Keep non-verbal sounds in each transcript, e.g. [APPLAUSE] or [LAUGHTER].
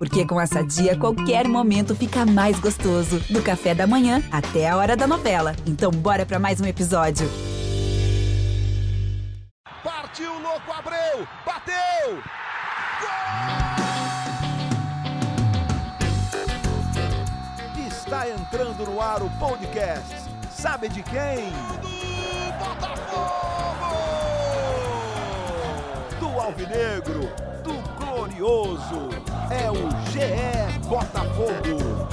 Porque com essa dia, qualquer momento fica mais gostoso. Do café da manhã até a hora da novela. Então, bora para mais um episódio. Partiu, louco, Abreu! Bateu! Gol! Está entrando no ar o podcast. Sabe de quem? Do Botafogo! Do Alvinegro, do Glorioso. É o GE Botafogo.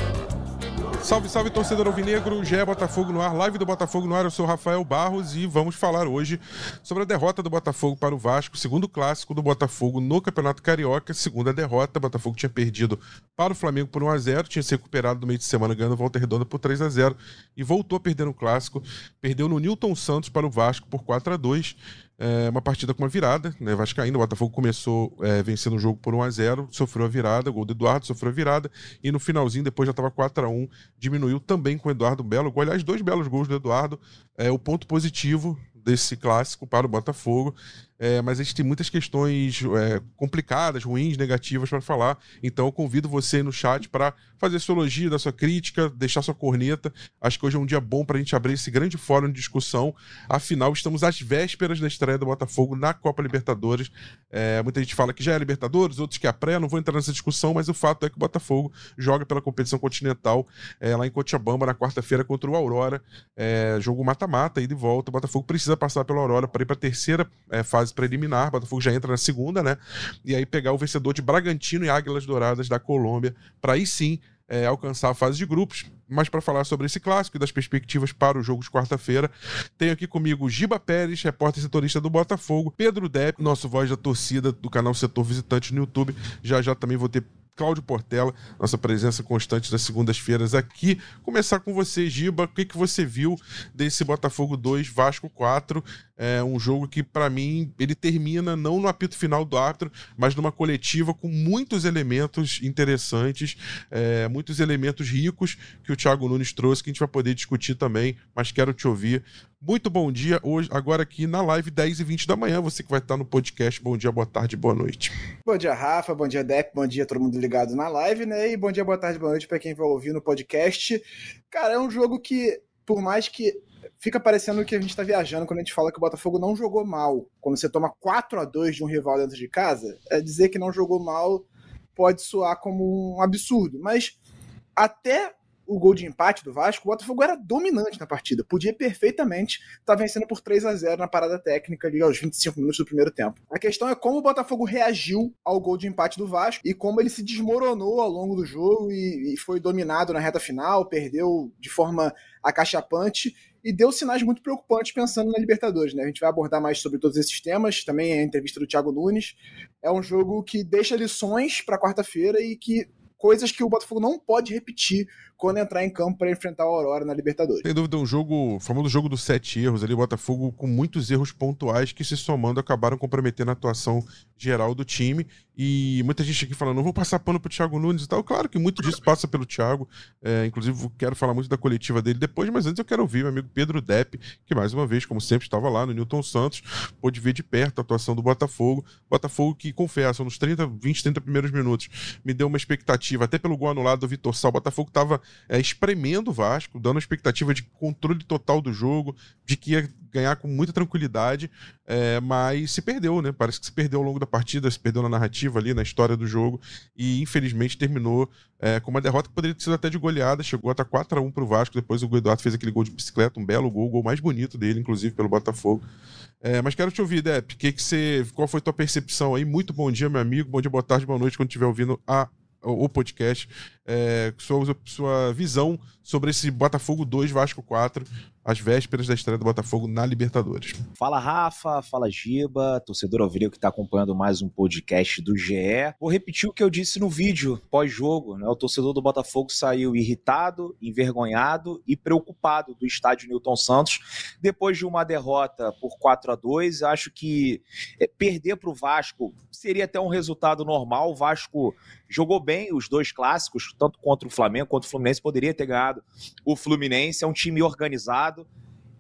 Salve, salve, torcedor alvinegro, Gé Botafogo no ar, live do Botafogo no ar, eu sou Rafael Barros e vamos falar hoje sobre a derrota do Botafogo para o Vasco, segundo clássico do Botafogo no Campeonato Carioca, segunda derrota, o Botafogo tinha perdido para o Flamengo por 1x0, tinha se recuperado no meio de semana ganhando volta redonda por 3 a 0 e voltou a perder no clássico, perdeu no Newton Santos para o Vasco por 4 a 2 é uma partida com uma virada, né? Vascaíno, o Botafogo começou é, vencendo o jogo por 1 a 0 sofreu a virada, gol do Eduardo, sofreu a virada, e no finalzinho, depois já estava 4 a 1 diminuiu também com o Eduardo Belo. Aliás, dois belos gols do Eduardo. É, o ponto positivo desse clássico para o Botafogo. É, mas a gente tem muitas questões é, complicadas, ruins, negativas para falar. Então eu convido você no chat para fazer sua elogio, da sua crítica, deixar sua corneta. Acho que hoje é um dia bom para a gente abrir esse grande fórum de discussão. Afinal, estamos às vésperas da estreia do Botafogo na Copa Libertadores. É, muita gente fala que já é Libertadores, outros que é pré. Não vou entrar nessa discussão, mas o fato é que o Botafogo joga pela competição continental é, lá em Cochabamba na quarta-feira contra o Aurora. É, jogo mata-mata, e volta. O Botafogo precisa passar pela Aurora para ir para a terceira é, fase preliminar. Botafogo já entra na segunda, né? E aí pegar o vencedor de Bragantino e Águilas Douradas da Colômbia para aí sim é, alcançar a fase de grupos. Mas para falar sobre esse clássico e das perspectivas para o jogo de quarta-feira, tenho aqui comigo Giba Pérez, repórter setorista do Botafogo, Pedro Depp, nosso voz da torcida do canal Setor Visitante no YouTube. Já já também vou ter Cláudio Portela, nossa presença constante das segundas-feiras aqui. Começar com você, Giba, o que, que você viu desse Botafogo 2, Vasco 4? É um jogo que, para mim, ele termina não no apito final do árbitro, mas numa coletiva com muitos elementos interessantes, é, muitos elementos ricos que o Thiago Nunes trouxe, que a gente vai poder discutir também, mas quero te ouvir. Muito bom dia, hoje, agora aqui na live 10 e 20 da manhã, você que vai estar no podcast. Bom dia, boa tarde, boa noite. Bom dia, Rafa, bom dia, Depp, bom dia todo mundo ligado na live, né? E bom dia, boa tarde, boa noite para quem vai ouvir no podcast. Cara, é um jogo que, por mais que fica parecendo que a gente está viajando quando a gente fala que o Botafogo não jogou mal. Quando você toma 4 a 2 de um rival dentro de casa, é dizer que não jogou mal pode soar como um absurdo. Mas até o gol de empate do Vasco, o Botafogo era dominante na partida. Podia perfeitamente estar tá vencendo por 3 a 0 na parada técnica ali aos 25 minutos do primeiro tempo. A questão é como o Botafogo reagiu ao gol de empate do Vasco e como ele se desmoronou ao longo do jogo e, e foi dominado na reta final, perdeu de forma acachapante e deu sinais muito preocupantes pensando na Libertadores. Né? A gente vai abordar mais sobre todos esses temas, também a entrevista do Thiago Nunes. É um jogo que deixa lições para quarta-feira e que coisas que o Botafogo não pode repetir quando entrar em campo para enfrentar o Aurora na Libertadores. Sem dúvida, um jogo, famoso jogo dos sete erros ali, o Botafogo com muitos erros pontuais que se somando acabaram comprometendo a atuação geral do time. E muita gente aqui falando, não vou passar pano pro Thiago Nunes e tal. Claro que muito disso passa pelo Thiago. É, inclusive, quero falar muito da coletiva dele depois, mas antes eu quero ouvir meu amigo Pedro Depp, que mais uma vez, como sempre, estava lá no Newton Santos, pôde ver de perto a atuação do Botafogo. Botafogo que, confesso, nos 30, 20, 30 primeiros minutos, me deu uma expectativa, até pelo gol anulado do Vitor Sal. O Botafogo estava é, espremendo o Vasco, dando a expectativa de controle total do jogo, de que ia ganhar com muita tranquilidade, é, mas se perdeu, né? Parece que se perdeu ao longo da partida, se perdeu na narrativa ali, na história do jogo, e infelizmente terminou é, com uma derrota que poderia ter sido até de goleada, chegou até 4 a 1 para o Vasco, depois o Eduardo fez aquele gol de bicicleta, um belo gol, o gol mais bonito dele, inclusive, pelo Botafogo. É, mas quero te ouvir, Depp, que que você, qual foi tua percepção aí? Muito bom dia, meu amigo, bom dia, boa tarde, boa noite, quando estiver ouvindo a o podcast, é, sua, sua visão sobre esse Botafogo 2, Vasco 4, às vésperas da estreia do Botafogo na Libertadores. Fala Rafa, fala Giba, torcedor alvinegro que está acompanhando mais um podcast do GE. Vou repetir o que eu disse no vídeo pós-jogo, né? O torcedor do Botafogo saiu irritado, envergonhado e preocupado do estádio Newton Santos depois de uma derrota por 4 a 2. Acho que é, perder para o Vasco seria até um resultado normal. O Vasco jogou bem os dois clássicos, tanto contra o Flamengo quanto o Fluminense poderia ter ganhado o Fluminense. É um time organizado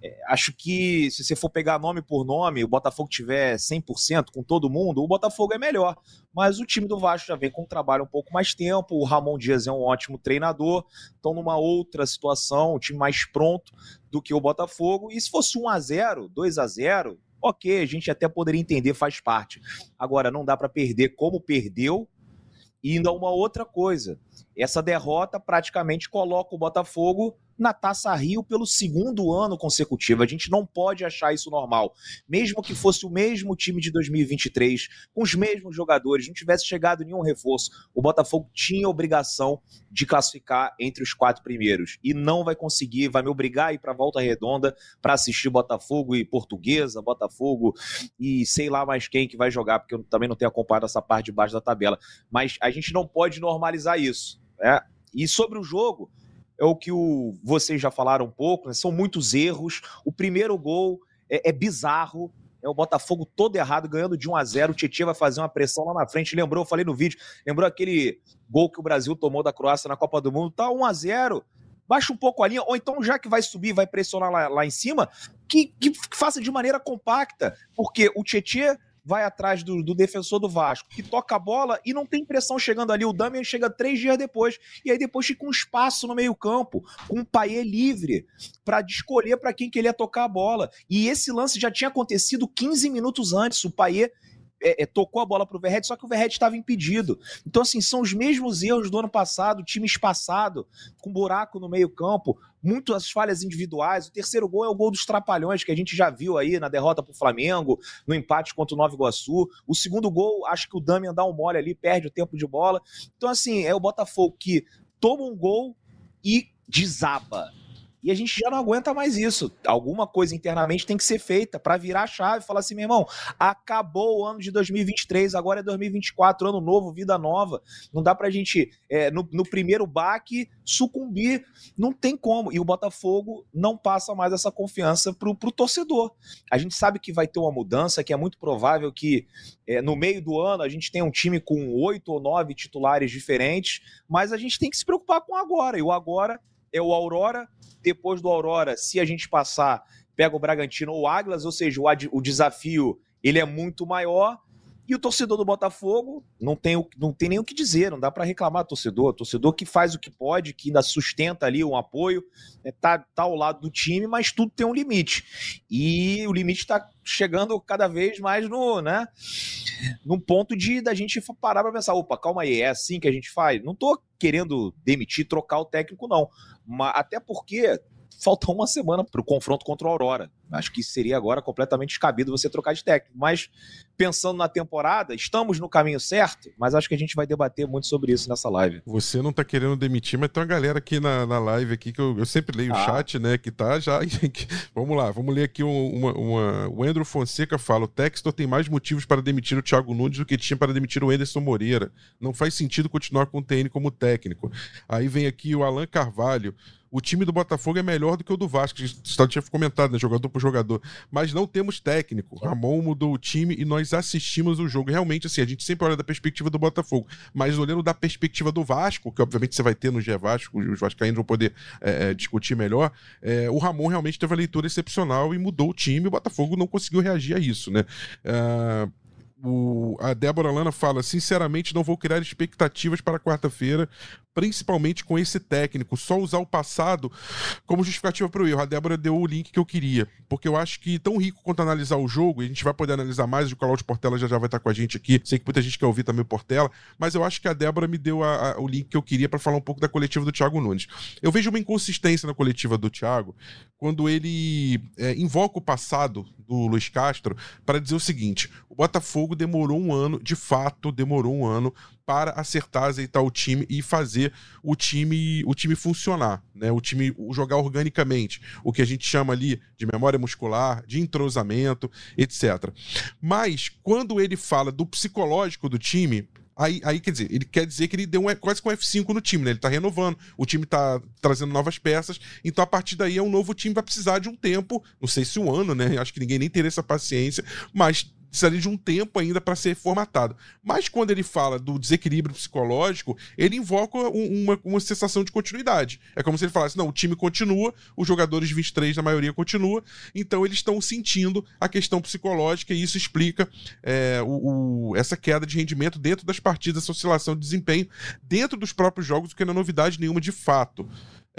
É, acho que se você for pegar nome por nome, o Botafogo tiver 100% com todo mundo, o Botafogo é melhor. Mas o time do Vasco já vem com um trabalho um pouco mais tempo. O Ramon Dias é um ótimo treinador. Estão numa outra situação, um time mais pronto do que o Botafogo. E se fosse 1 a 0 2 a 0 ok, a gente até poderia entender, faz parte. Agora, não dá para perder como perdeu. E ainda uma outra coisa: essa derrota praticamente coloca o Botafogo na Taça Rio pelo segundo ano consecutivo. A gente não pode achar isso normal. Mesmo que fosse o mesmo time de 2023, com os mesmos jogadores, não tivesse chegado nenhum reforço, o Botafogo tinha obrigação de classificar entre os quatro primeiros. E não vai conseguir, vai me obrigar a ir para volta redonda para assistir Botafogo e Portuguesa, Botafogo e sei lá mais quem que vai jogar, porque eu também não tenho acompanhado essa parte de baixo da tabela. Mas a gente não pode normalizar isso. Né? E sobre o jogo, é o que o, vocês já falaram um pouco, né? são muitos erros. O primeiro gol é, é bizarro, é o Botafogo todo errado, ganhando de 1 a 0 O Tietchan vai fazer uma pressão lá na frente. Lembrou, eu falei no vídeo, lembrou aquele gol que o Brasil tomou da Croácia na Copa do Mundo? Tá 1 a 0 Baixa um pouco a linha, ou então, já que vai subir, vai pressionar lá, lá em cima, que, que faça de maneira compacta. Porque o Tietchan vai atrás do, do, defensor do Vasco, que toca a bola e não tem pressão chegando ali. O Damian chega três dias depois. E aí depois fica um espaço no meio-campo, com um Paier livre, para escolher para quem que ele ia tocar a bola. E esse lance já tinha acontecido 15 minutos antes. O Paier é, é, tocou a bola para o Verret, só que o Verret estava impedido. Então, assim, são os mesmos erros do ano passado, time espaçado, com buraco no meio-campo, muitas falhas individuais. O terceiro gol é o gol dos Trapalhões, que a gente já viu aí na derrota para o Flamengo, no empate contra o Nova Iguaçu. O segundo gol, acho que o Damian dá um mole ali, perde o tempo de bola. Então, assim, é o Botafogo que toma um gol e desaba. E a gente já não aguenta mais isso. Alguma coisa internamente tem que ser feita para virar a chave e falar assim, meu irmão, acabou o ano de 2023, agora é 2024, ano novo, vida nova. Não dá pra gente, é, no, no primeiro baque, sucumbir. Não tem como. E o Botafogo não passa mais essa confiança pro, pro torcedor. A gente sabe que vai ter uma mudança, que é muito provável que é, no meio do ano a gente tenha um time com oito ou nove titulares diferentes, mas a gente tem que se preocupar com o agora. E o agora é o Aurora. Depois do Aurora, se a gente passar, pega o Bragantino ou o Águilas, ou seja, o, o desafio ele é muito maior. E o torcedor do Botafogo não tem, não tem nem o que dizer, não dá para reclamar do torcedor. Torcedor que faz o que pode, que ainda sustenta ali um apoio, né, tá, tá ao lado do time, mas tudo tem um limite. E o limite está chegando cada vez mais no, né, num ponto de da gente parar para pensar, opa, calma aí, é assim que a gente faz? Não tô querendo demitir, trocar o técnico, não. Mas, até porque falta uma semana para o confronto contra o Aurora. Acho que seria agora completamente descabido você trocar de técnico. Mas pensando na temporada, estamos no caminho certo, mas acho que a gente vai debater muito sobre isso nessa live. Você não está querendo demitir, mas tem uma galera aqui na, na live aqui que eu, eu sempre leio ah. o chat, né? Que tá já. [LAUGHS] vamos lá, vamos ler aqui uma, uma, O Andrew Fonseca fala: o Textor tem mais motivos para demitir o Thiago Nunes do que tinha para demitir o Anderson Moreira. Não faz sentido continuar com o TN como técnico. Aí vem aqui o Alan Carvalho o time do Botafogo é melhor do que o do Vasco. Você tinha comentado, né? Jogador jogador. Mas não temos técnico. Ramon mudou o time e nós assistimos o jogo. Realmente, assim, a gente sempre olha da perspectiva do Botafogo. Mas olhando da perspectiva do Vasco, que obviamente você vai ter no G Vasco, os Vascaínos vão poder é, é, discutir melhor. É, o Ramon realmente teve uma leitura excepcional e mudou o time. O Botafogo não conseguiu reagir a isso, né? Uh, o, a Débora Lana fala: sinceramente, não vou criar expectativas para quarta-feira, principalmente com esse técnico. Só usar o passado como justificativa para o erro. A Débora deu o link que eu queria, porque eu acho que tão rico quanto analisar o jogo, e a gente vai poder analisar mais. O Cláudio Portela já, já vai estar com a gente aqui. Sei que muita gente quer ouvir também o Portela, mas eu acho que a Débora me deu a, a, o link que eu queria para falar um pouco da coletiva do Thiago Nunes. Eu vejo uma inconsistência na coletiva do Thiago quando ele é, invoca o passado do Luiz Castro para dizer o seguinte: o Botafogo demorou um ano, de fato, demorou um ano para acertar, azeitar o time e fazer o time o time funcionar, né? O time jogar organicamente, o que a gente chama ali de memória muscular, de entrosamento, etc. Mas quando ele fala do psicológico do time, Aí, aí, quer dizer, ele quer dizer que ele deu um, quase com um F5 no time, né? Ele tá renovando, o time tá trazendo novas peças, então a partir daí é um novo time, vai precisar de um tempo, não sei se um ano, né? Acho que ninguém nem teria essa paciência, mas precisaria de um tempo ainda para ser formatado. Mas quando ele fala do desequilíbrio psicológico, ele invoca uma, uma sensação de continuidade. É como se ele falasse: não, o time continua, os jogadores de 23, na maioria, continua, então eles estão sentindo a questão psicológica e isso explica é, o, o, essa queda de rendimento dentro das partidas, essa oscilação de desempenho dentro dos próprios jogos, o que não é novidade nenhuma de fato.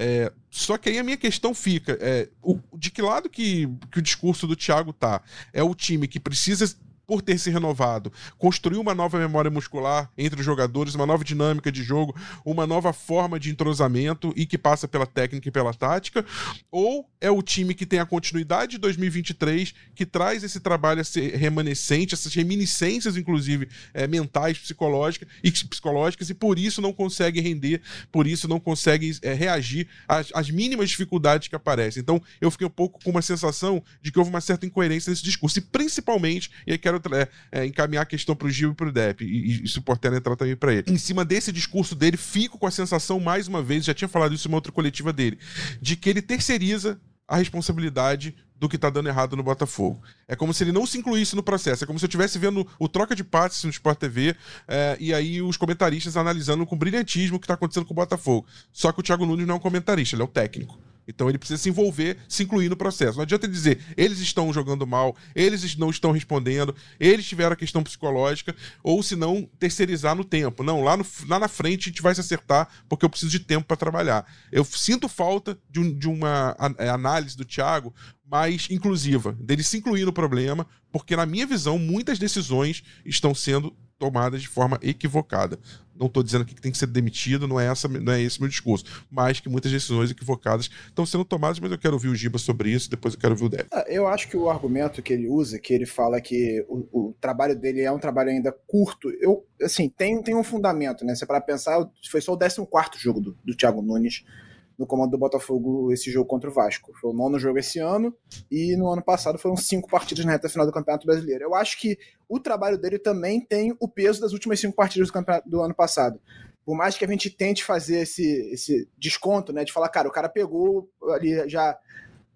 É, só que aí a minha questão fica: é, o, de que lado que, que o discurso do Thiago tá? É o time que precisa por ter se renovado, construiu uma nova memória muscular entre os jogadores, uma nova dinâmica de jogo, uma nova forma de entrosamento e que passa pela técnica e pela tática, ou é o time que tem a continuidade de 2023, que traz esse trabalho remanescente, essas reminiscências, inclusive, é, mentais, psicológicas e, psicológicas, e por isso não consegue render, por isso não consegue é, reagir às, às mínimas dificuldades que aparecem. Então, eu fiquei um pouco com uma sensação de que houve uma certa incoerência nesse discurso, e principalmente, e aí quero quero é, é, encaminhar a questão para o Gil e para o Depp, e, e o Portela entrar também para ele. Em cima desse discurso dele, fico com a sensação, mais uma vez, já tinha falado isso em uma outra coletiva dele, de que ele terceiriza a responsabilidade do que está dando errado no Botafogo. É como se ele não se incluísse no processo. É como se eu estivesse vendo o troca de passes no Sport TV é, e aí os comentaristas analisando com brilhantismo o que está acontecendo com o Botafogo. Só que o Thiago Nunes não é um comentarista, ele é o técnico. Então ele precisa se envolver, se incluir no processo. Não adianta dizer, eles estão jogando mal, eles não estão respondendo, eles tiveram a questão psicológica, ou se não, terceirizar no tempo. Não, lá, no, lá na frente a gente vai se acertar, porque eu preciso de tempo para trabalhar. Eu sinto falta de, um, de uma é, análise do Thiago mais inclusiva, dele se incluir no problema, porque na minha visão, muitas decisões estão sendo tomadas de forma equivocada. Não estou dizendo que tem que ser demitido, não é, essa, não é esse meu discurso, mas que muitas decisões equivocadas estão sendo tomadas, mas eu quero ouvir o Giba sobre isso, depois eu quero ouvir o Deb. Ah, eu acho que o argumento que ele usa, que ele fala que o, o trabalho dele é um trabalho ainda curto, eu, assim, tem, tem um fundamento, né? Se para pensar, foi só o 14 jogo do, do Thiago Nunes no comando do Botafogo esse jogo contra o Vasco. Foi o nono jogo esse ano e no ano passado foram cinco partidas na reta final do Campeonato Brasileiro. Eu acho que o trabalho dele também tem o peso das últimas cinco partidas do, do ano passado. Por mais que a gente tente fazer esse, esse desconto, né, de falar, cara, o cara pegou ali já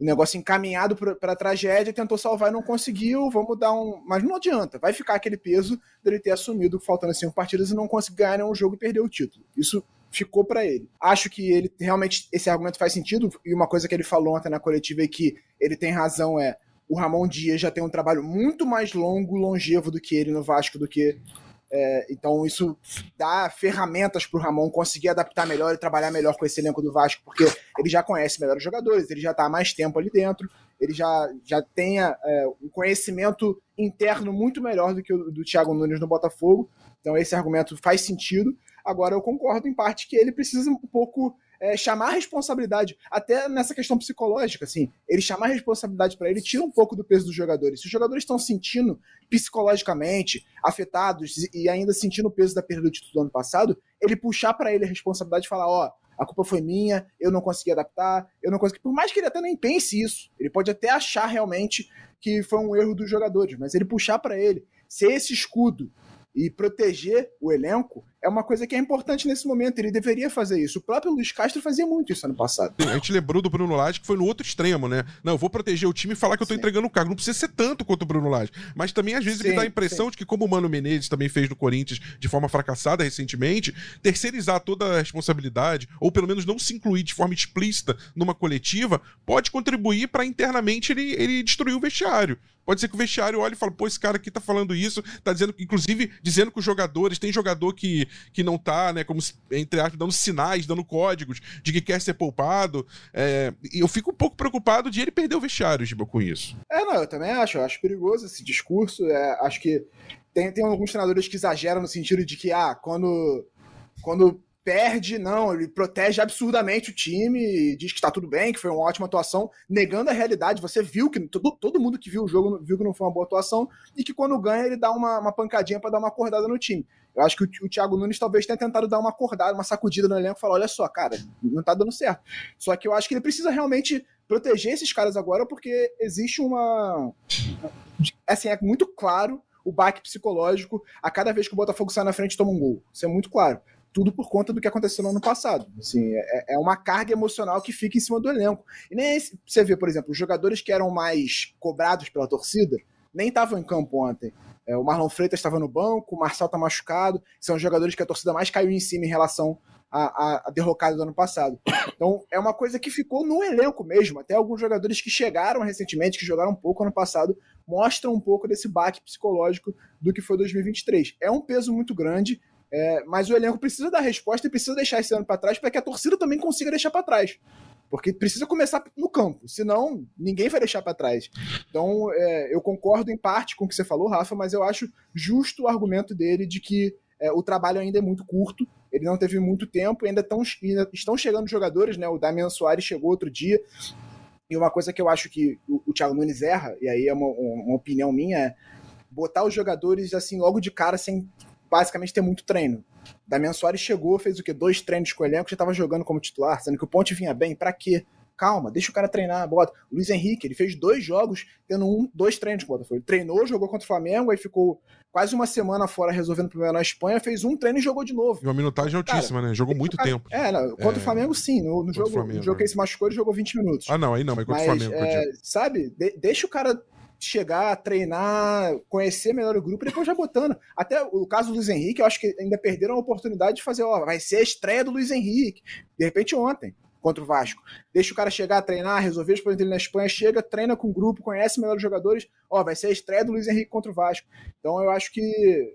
o negócio encaminhado para a tragédia, tentou salvar e não conseguiu, vamos dar um. Mas não adianta, vai ficar aquele peso dele ter assumido faltando cinco partidas e não conseguir ganhar nenhum jogo e perder o título. Isso ficou para ele. Acho que ele realmente esse argumento faz sentido e uma coisa que ele falou ontem na coletiva é que ele tem razão é o Ramon Dias já tem um trabalho muito mais longo, longevo do que ele no Vasco do que é, então isso dá ferramentas para o Ramon conseguir adaptar melhor e trabalhar melhor com esse elenco do Vasco, porque ele já conhece melhor os jogadores, ele já está há mais tempo ali dentro, ele já, já tem é, um conhecimento interno muito melhor do que o do Thiago Nunes no Botafogo. Então esse argumento faz sentido. Agora, eu concordo em parte que ele precisa um pouco é, chamar a responsabilidade, até nessa questão psicológica, assim, ele chamar a responsabilidade para ele tira um pouco do peso dos jogadores. Se os jogadores estão sentindo psicologicamente afetados e ainda sentindo o peso da perda do título do ano passado, ele puxar para ele a responsabilidade e falar: ó, a culpa foi minha, eu não consegui adaptar, eu não consegui. Por mais que ele até nem pense isso, ele pode até achar realmente que foi um erro dos jogadores, mas ele puxar para ele ser esse escudo e proteger o elenco é uma coisa que é importante nesse momento. Ele deveria fazer isso. O próprio Luiz Castro fazia muito isso ano passado. A gente lembrou do Bruno Lage, que foi no outro extremo, né? Não, eu vou proteger o time e falar que eu tô sim. entregando o cargo. Não precisa ser tanto quanto o Bruno Lage. Mas também, às vezes, sim, me dá a impressão sim. de que, como o Mano Menezes também fez no Corinthians de forma fracassada recentemente, terceirizar toda a responsabilidade, ou pelo menos não se incluir de forma explícita numa coletiva, pode contribuir para internamente ele, ele destruir o vestiário. Pode ser que o vestiário olhe e fale, pô, esse cara aqui tá falando isso, tá dizendo, inclusive, dizendo que os jogadores, tem jogador que, que não tá, né, como, entre aspas, dando sinais, dando códigos de que quer ser poupado. É, e eu fico um pouco preocupado de ele perder o vestiário, Giba, com isso. É, não, eu também acho, eu acho perigoso esse discurso, é, acho que tem, tem alguns treinadores que exageram no sentido de que, ah, quando, quando perde, não, ele protege absurdamente o time, diz que está tudo bem, que foi uma ótima atuação, negando a realidade. Você viu que todo, todo mundo que viu o jogo viu que não foi uma boa atuação e que quando ganha ele dá uma, uma pancadinha para dar uma acordada no time. Eu acho que o, o Thiago Nunes talvez tenha tentado dar uma acordada, uma sacudida no elenco e falar: olha só, cara, não tá dando certo. Só que eu acho que ele precisa realmente proteger esses caras agora porque existe uma. Assim, é muito claro o baque psicológico a cada vez que o Botafogo sai na frente toma um gol. Isso é muito claro tudo por conta do que aconteceu no ano passado. Assim, é, é uma carga emocional que fica em cima do elenco. E nem esse, você vê, por exemplo, os jogadores que eram mais cobrados pela torcida, nem estavam em campo ontem. É, o Marlon Freitas estava no banco, o Marçal está machucado, são os jogadores que a torcida mais caiu em cima em relação à, à derrocada do ano passado. Então é uma coisa que ficou no elenco mesmo. Até alguns jogadores que chegaram recentemente, que jogaram um pouco ano passado, mostram um pouco desse baque psicológico do que foi 2023. É um peso muito grande, é, mas o elenco precisa dar resposta e precisa deixar esse ano para trás para que a torcida também consiga deixar para trás. Porque precisa começar no campo, senão ninguém vai deixar para trás. Então, é, eu concordo em parte com o que você falou, Rafa, mas eu acho justo o argumento dele de que é, o trabalho ainda é muito curto, ele não teve muito tempo, ainda, tão, ainda estão chegando jogadores, né? O Damian Soares chegou outro dia, e uma coisa que eu acho que o, o Thiago Nunes erra, e aí é uma, uma opinião minha, é botar os jogadores assim logo de cara sem basicamente ter muito treino. Damian Soares chegou, fez o quê? Dois treinos com o elenco, já estava jogando como titular, sendo que o Ponte vinha bem, para quê? Calma, deixa o cara treinar, bota. Luiz Henrique, ele fez dois jogos, tendo um, dois treinos com o Botafogo. Ele treinou, jogou contra o Flamengo, aí ficou quase uma semana fora resolvendo o problema na Espanha, fez um treino e jogou de novo. E uma minutagem altíssima, cara, né? Jogou muito cara, tempo. É, não, contra é... o Flamengo, sim. No, no jogo, Flamengo, no jogo que ele se machucou, ele jogou 20 minutos. Ah, não, aí não, mas contra mas, o Flamengo. É, sabe, de, deixa o cara chegar, treinar, conhecer melhor o grupo e depois já botando. Até o caso do Luiz Henrique, eu acho que ainda perderam a oportunidade de fazer, ó, vai ser a estreia do Luiz Henrique. De repente ontem, contra o Vasco. Deixa o cara chegar, treinar, resolver os problemas dele na Espanha, chega, treina com o grupo, conhece melhor os jogadores, ó, vai ser a estreia do Luiz Henrique contra o Vasco. Então eu acho que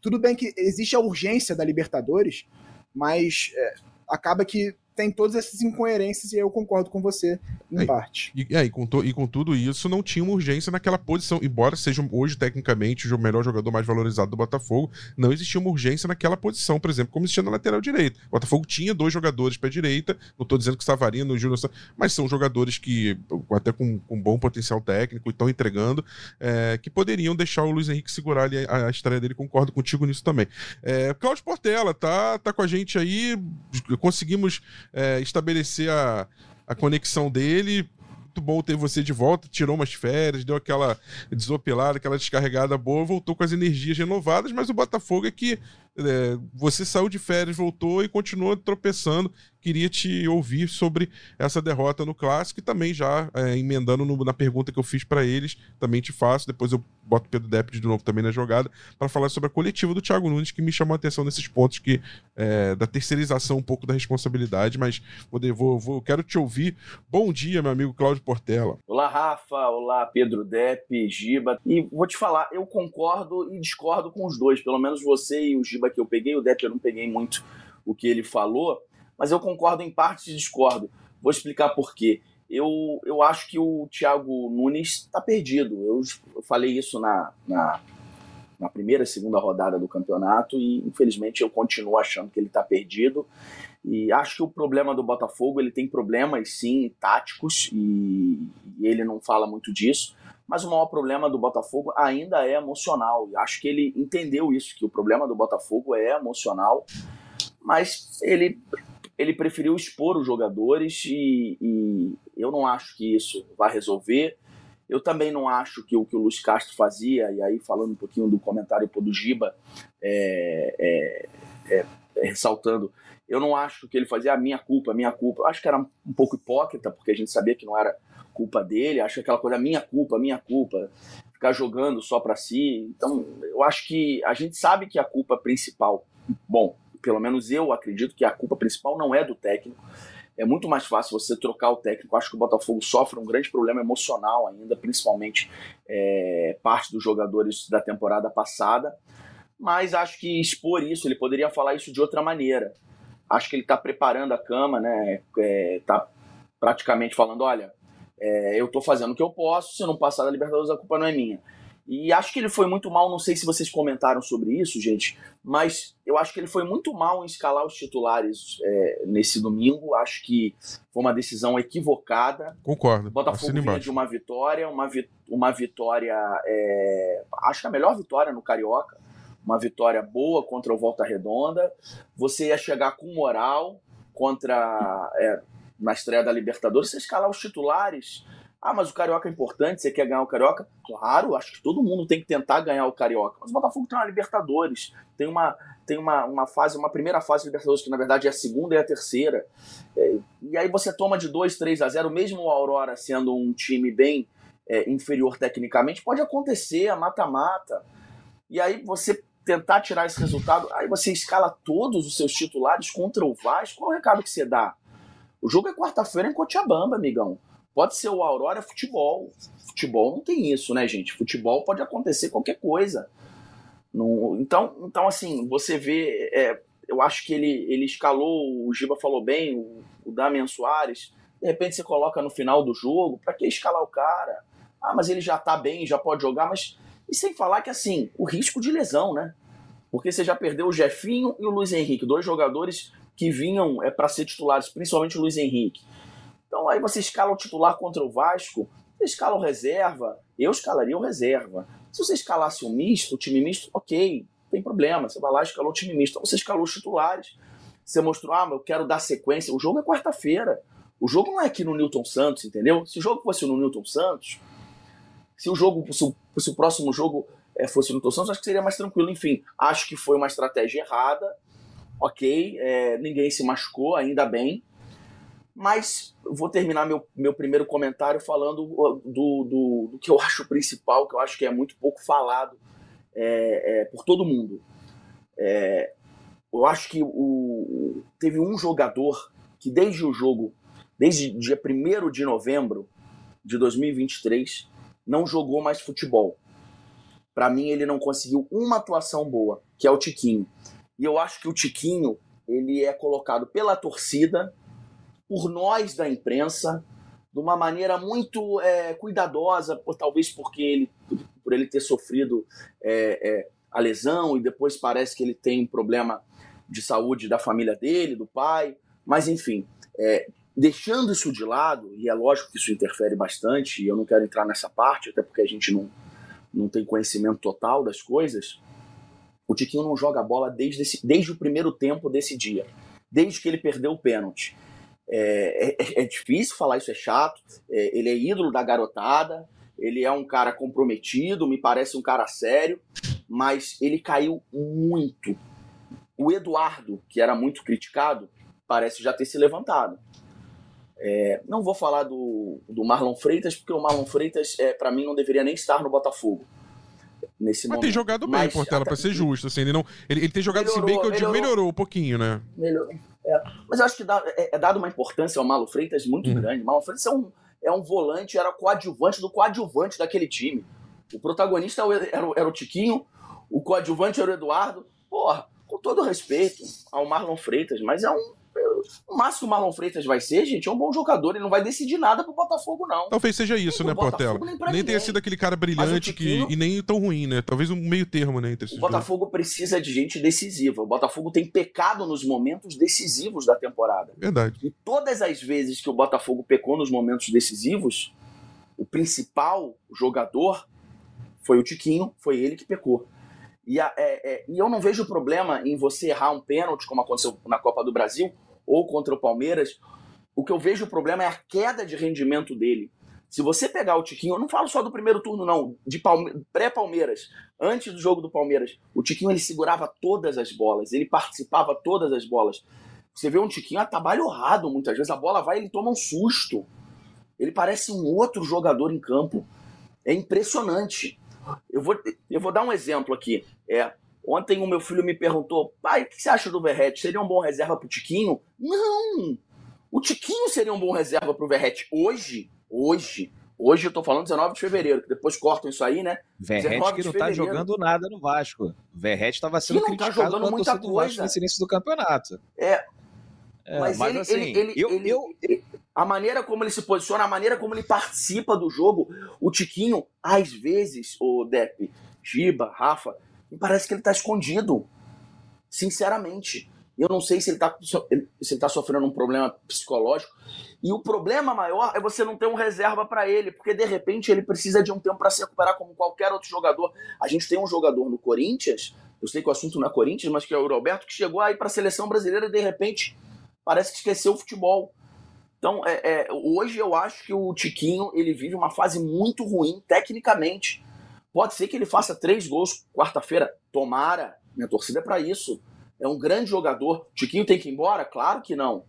tudo bem que existe a urgência da Libertadores, mas é, acaba que tem todas essas incoerências e eu concordo com você em é, parte. E, é, e, com to, e com tudo isso, não tinha uma urgência naquela posição. Embora seja hoje, tecnicamente, o melhor jogador mais valorizado do Botafogo, não existia uma urgência naquela posição, por exemplo, como existia na lateral direita. O Botafogo tinha dois jogadores para direita, não estou dizendo que Savarino e Júnior, mas são jogadores que, até com, com bom potencial técnico, estão entregando, é, que poderiam deixar o Luiz Henrique segurar ali a, a estreia dele. Concordo contigo nisso também. É, Cláudio Portela, tá, tá com a gente aí, conseguimos é, estabelecer a, a conexão dele. Muito bom ter você de volta. Tirou umas férias, deu aquela desopilada, aquela descarregada boa, voltou com as energias renovadas. Mas o Botafogo é que é, você saiu de férias, voltou e continuou tropeçando. Queria te ouvir sobre essa derrota no clássico e também já é, emendando no, na pergunta que eu fiz para eles, também te faço. Depois eu boto o Pedro Depp de novo também na jogada para falar sobre a coletiva do Thiago Nunes, que me chamou a atenção nesses pontos que é, da terceirização um pouco da responsabilidade. Mas vou, vou, vou, quero te ouvir. Bom dia, meu amigo Cláudio Portela. Olá, Rafa. Olá, Pedro Depp, Giba. E vou te falar, eu concordo e discordo com os dois. Pelo menos você e o Giba que eu peguei, o Depp eu não peguei muito o que ele falou, mas eu concordo em parte e discordo. Vou explicar por quê. Eu, eu acho que o Thiago Nunes está perdido. Eu, eu, falei isso na, na, na, primeira, segunda rodada do campeonato e, infelizmente, eu continuo achando que ele está perdido. E acho que o problema do Botafogo, ele tem problemas, sim, táticos, e, e ele não fala muito disso mas o maior problema do Botafogo ainda é emocional. E acho que ele entendeu isso, que o problema do Botafogo é emocional, mas ele, ele preferiu expor os jogadores e, e eu não acho que isso vai resolver. Eu também não acho que o que o Luiz Castro fazia, e aí falando um pouquinho do comentário do Giba, é, é, é, ressaltando, eu não acho que ele fazia a minha culpa, a minha culpa. Eu acho que era um pouco hipócrita, porque a gente sabia que não era culpa dele, acha aquela coisa minha culpa, minha culpa, ficar jogando só para si. Então, eu acho que a gente sabe que a culpa principal, bom, pelo menos eu acredito que a culpa principal não é do técnico. É muito mais fácil você trocar o técnico. Acho que o Botafogo sofre um grande problema emocional ainda, principalmente é, parte dos jogadores da temporada passada. Mas acho que expor isso, ele poderia falar isso de outra maneira. Acho que ele está preparando a cama, né? É, praticamente falando: olha, é, eu estou fazendo o que eu posso, se eu não passar da Libertadores, a culpa não é minha. E acho que ele foi muito mal, não sei se vocês comentaram sobre isso, gente, mas eu acho que ele foi muito mal em escalar os titulares é, nesse domingo. Acho que foi uma decisão equivocada. Concordo. Botafogo vinha de uma vitória, uma, vi uma vitória, é, acho que a melhor vitória no Carioca, uma vitória boa contra o Volta Redonda. Você ia chegar com moral contra. É, na estreia da Libertadores, você escalar os titulares. Ah, mas o Carioca é importante, você quer ganhar o Carioca? Claro, acho que todo mundo tem que tentar ganhar o Carioca. Mas o Botafogo tem uma Libertadores, tem uma, tem uma, uma fase, uma primeira fase de Libertadores, que na verdade é a segunda e a terceira. É, e aí você toma de 2, 3 a 0, mesmo o Aurora sendo um time bem é, inferior tecnicamente, pode acontecer, a mata-mata. E aí você tentar tirar esse resultado, aí você escala todos os seus titulares contra o Vasco, qual é o recado que você dá? O jogo é quarta-feira em Cochabamba, amigão. Pode ser o Aurora Futebol. Futebol não tem isso, né, gente? Futebol pode acontecer qualquer coisa. então, então, assim, você vê. É, eu acho que ele, ele escalou, o Giba falou bem, o, o Damian Soares. De repente você coloca no final do jogo, para que escalar o cara? Ah, mas ele já tá bem, já pode jogar, mas. E sem falar que, assim, o risco de lesão, né? Porque você já perdeu o Jefinho e o Luiz Henrique, dois jogadores que vinham é, para ser titulares, principalmente o Luiz Henrique. Então aí você escala o titular contra o Vasco, você escala o reserva, eu escalaria o reserva. Se você escalasse o misto, o time misto, ok, não tem problema, você vai lá e escalou o time misto. Então você escalou os titulares, você mostrou, ah, eu quero dar sequência. O jogo é quarta-feira. O jogo não é aqui no Newton Santos, entendeu? Se o jogo fosse no Newton Santos, se o jogo, se o, se o próximo jogo é, fosse no Newton Santos, acho que seria mais tranquilo. Enfim, acho que foi uma estratégia errada ok, é, ninguém se machucou, ainda bem. Mas vou terminar meu, meu primeiro comentário falando do, do, do que eu [LAUGHS] acho principal, que eu acho que é muito pouco falado é, é, por todo mundo. É, eu acho que o, teve um jogador que desde o jogo, desde dia 1 de novembro de 2023, não jogou mais futebol. Para mim, ele não conseguiu uma atuação boa, que é o Tiquinho. E eu acho que o Tiquinho ele é colocado pela torcida, por nós da imprensa, de uma maneira muito é, cuidadosa, por, talvez porque ele, por ele ter sofrido é, é, a lesão e depois parece que ele tem um problema de saúde da família dele, do pai, mas enfim, é, deixando isso de lado, e é lógico que isso interfere bastante, e eu não quero entrar nessa parte, até porque a gente não, não tem conhecimento total das coisas, o Tiquinho não joga bola desde, esse, desde o primeiro tempo desse dia, desde que ele perdeu o pênalti. É, é, é difícil falar isso, é chato. É, ele é ídolo da garotada, ele é um cara comprometido, me parece um cara sério, mas ele caiu muito. O Eduardo, que era muito criticado, parece já ter se levantado. É, não vou falar do, do Marlon Freitas, porque o Marlon Freitas, é, para mim, não deveria nem estar no Botafogo nesse Mas momento. tem jogado bem, Mas, Portela, pra ser justo. Assim, ele, não, ele, ele tem jogado melhorou, assim bem que eu melhorou, digo, melhorou um pouquinho, né? Melhorou. É. Mas eu acho que dá, é, é dado uma importância ao Malo Freitas muito hum. grande. Malo Freitas é um, é um volante, era coadjuvante do coadjuvante daquele time. O protagonista era, o, era o Tiquinho, o coadjuvante era o Eduardo. Porra, com todo respeito ao Marlon Freitas, mas é um, o máximo que o Marlon Freitas vai ser, gente, é um bom jogador. Ele não vai decidir nada pro Botafogo, não. Talvez seja isso, nem né, Portela? Nem, nem tenha sido aquele cara brilhante Tiquinho, que, e nem tão ruim, né? Talvez um meio termo, né? Entre esses o Botafogo dois. precisa de gente decisiva. O Botafogo tem pecado nos momentos decisivos da temporada. Verdade. E todas as vezes que o Botafogo pecou nos momentos decisivos, o principal jogador foi o Tiquinho, foi ele que pecou. E, a, é, é, e eu não vejo problema em você errar um pênalti, como aconteceu na Copa do Brasil, ou contra o Palmeiras, o que eu vejo o problema é a queda de rendimento dele. Se você pegar o Tiquinho, eu não falo só do primeiro turno, não, de pré-Palmeiras, antes do jogo do Palmeiras, o Tiquinho ele segurava todas as bolas, ele participava todas as bolas. Você vê um Tiquinho atabalhoado muitas vezes, a bola vai ele toma um susto. Ele parece um outro jogador em campo. É impressionante. Eu vou, eu vou dar um exemplo aqui. É, Ontem o meu filho me perguntou, pai, o que você acha do Verrete? Seria um bom reserva pro Tiquinho? Não! O Tiquinho seria um bom reserva pro Verrete hoje. Hoje. Hoje eu tô falando 19 de fevereiro, que depois cortam isso aí, né? Verrete que não tá jogando nada no Vasco. Verrete tava sendo que não tá criticado tá jogando muita coisa. Vasco nesse início do campeonato. É. é mas, mas ele, assim, ele, ele, eu, ele, eu... a maneira como ele se posiciona, a maneira como ele participa do jogo, o Tiquinho, às vezes, o Depp, Giba, Rafa, me parece que ele está escondido. Sinceramente. Eu não sei se ele está se ele tá sofrendo um problema psicológico. E o problema maior é você não ter um reserva para ele, porque de repente ele precisa de um tempo para se recuperar como qualquer outro jogador. A gente tem um jogador no Corinthians, eu sei que o assunto não é Corinthians, mas que é o Roberto, que chegou aí para a seleção brasileira e de repente parece que esqueceu o futebol. Então, é, é, hoje eu acho que o Tiquinho ele vive uma fase muito ruim tecnicamente. Pode ser que ele faça três gols quarta-feira. Tomara. Minha torcida é para isso. É um grande jogador. Tiquinho tem que ir embora? Claro que não.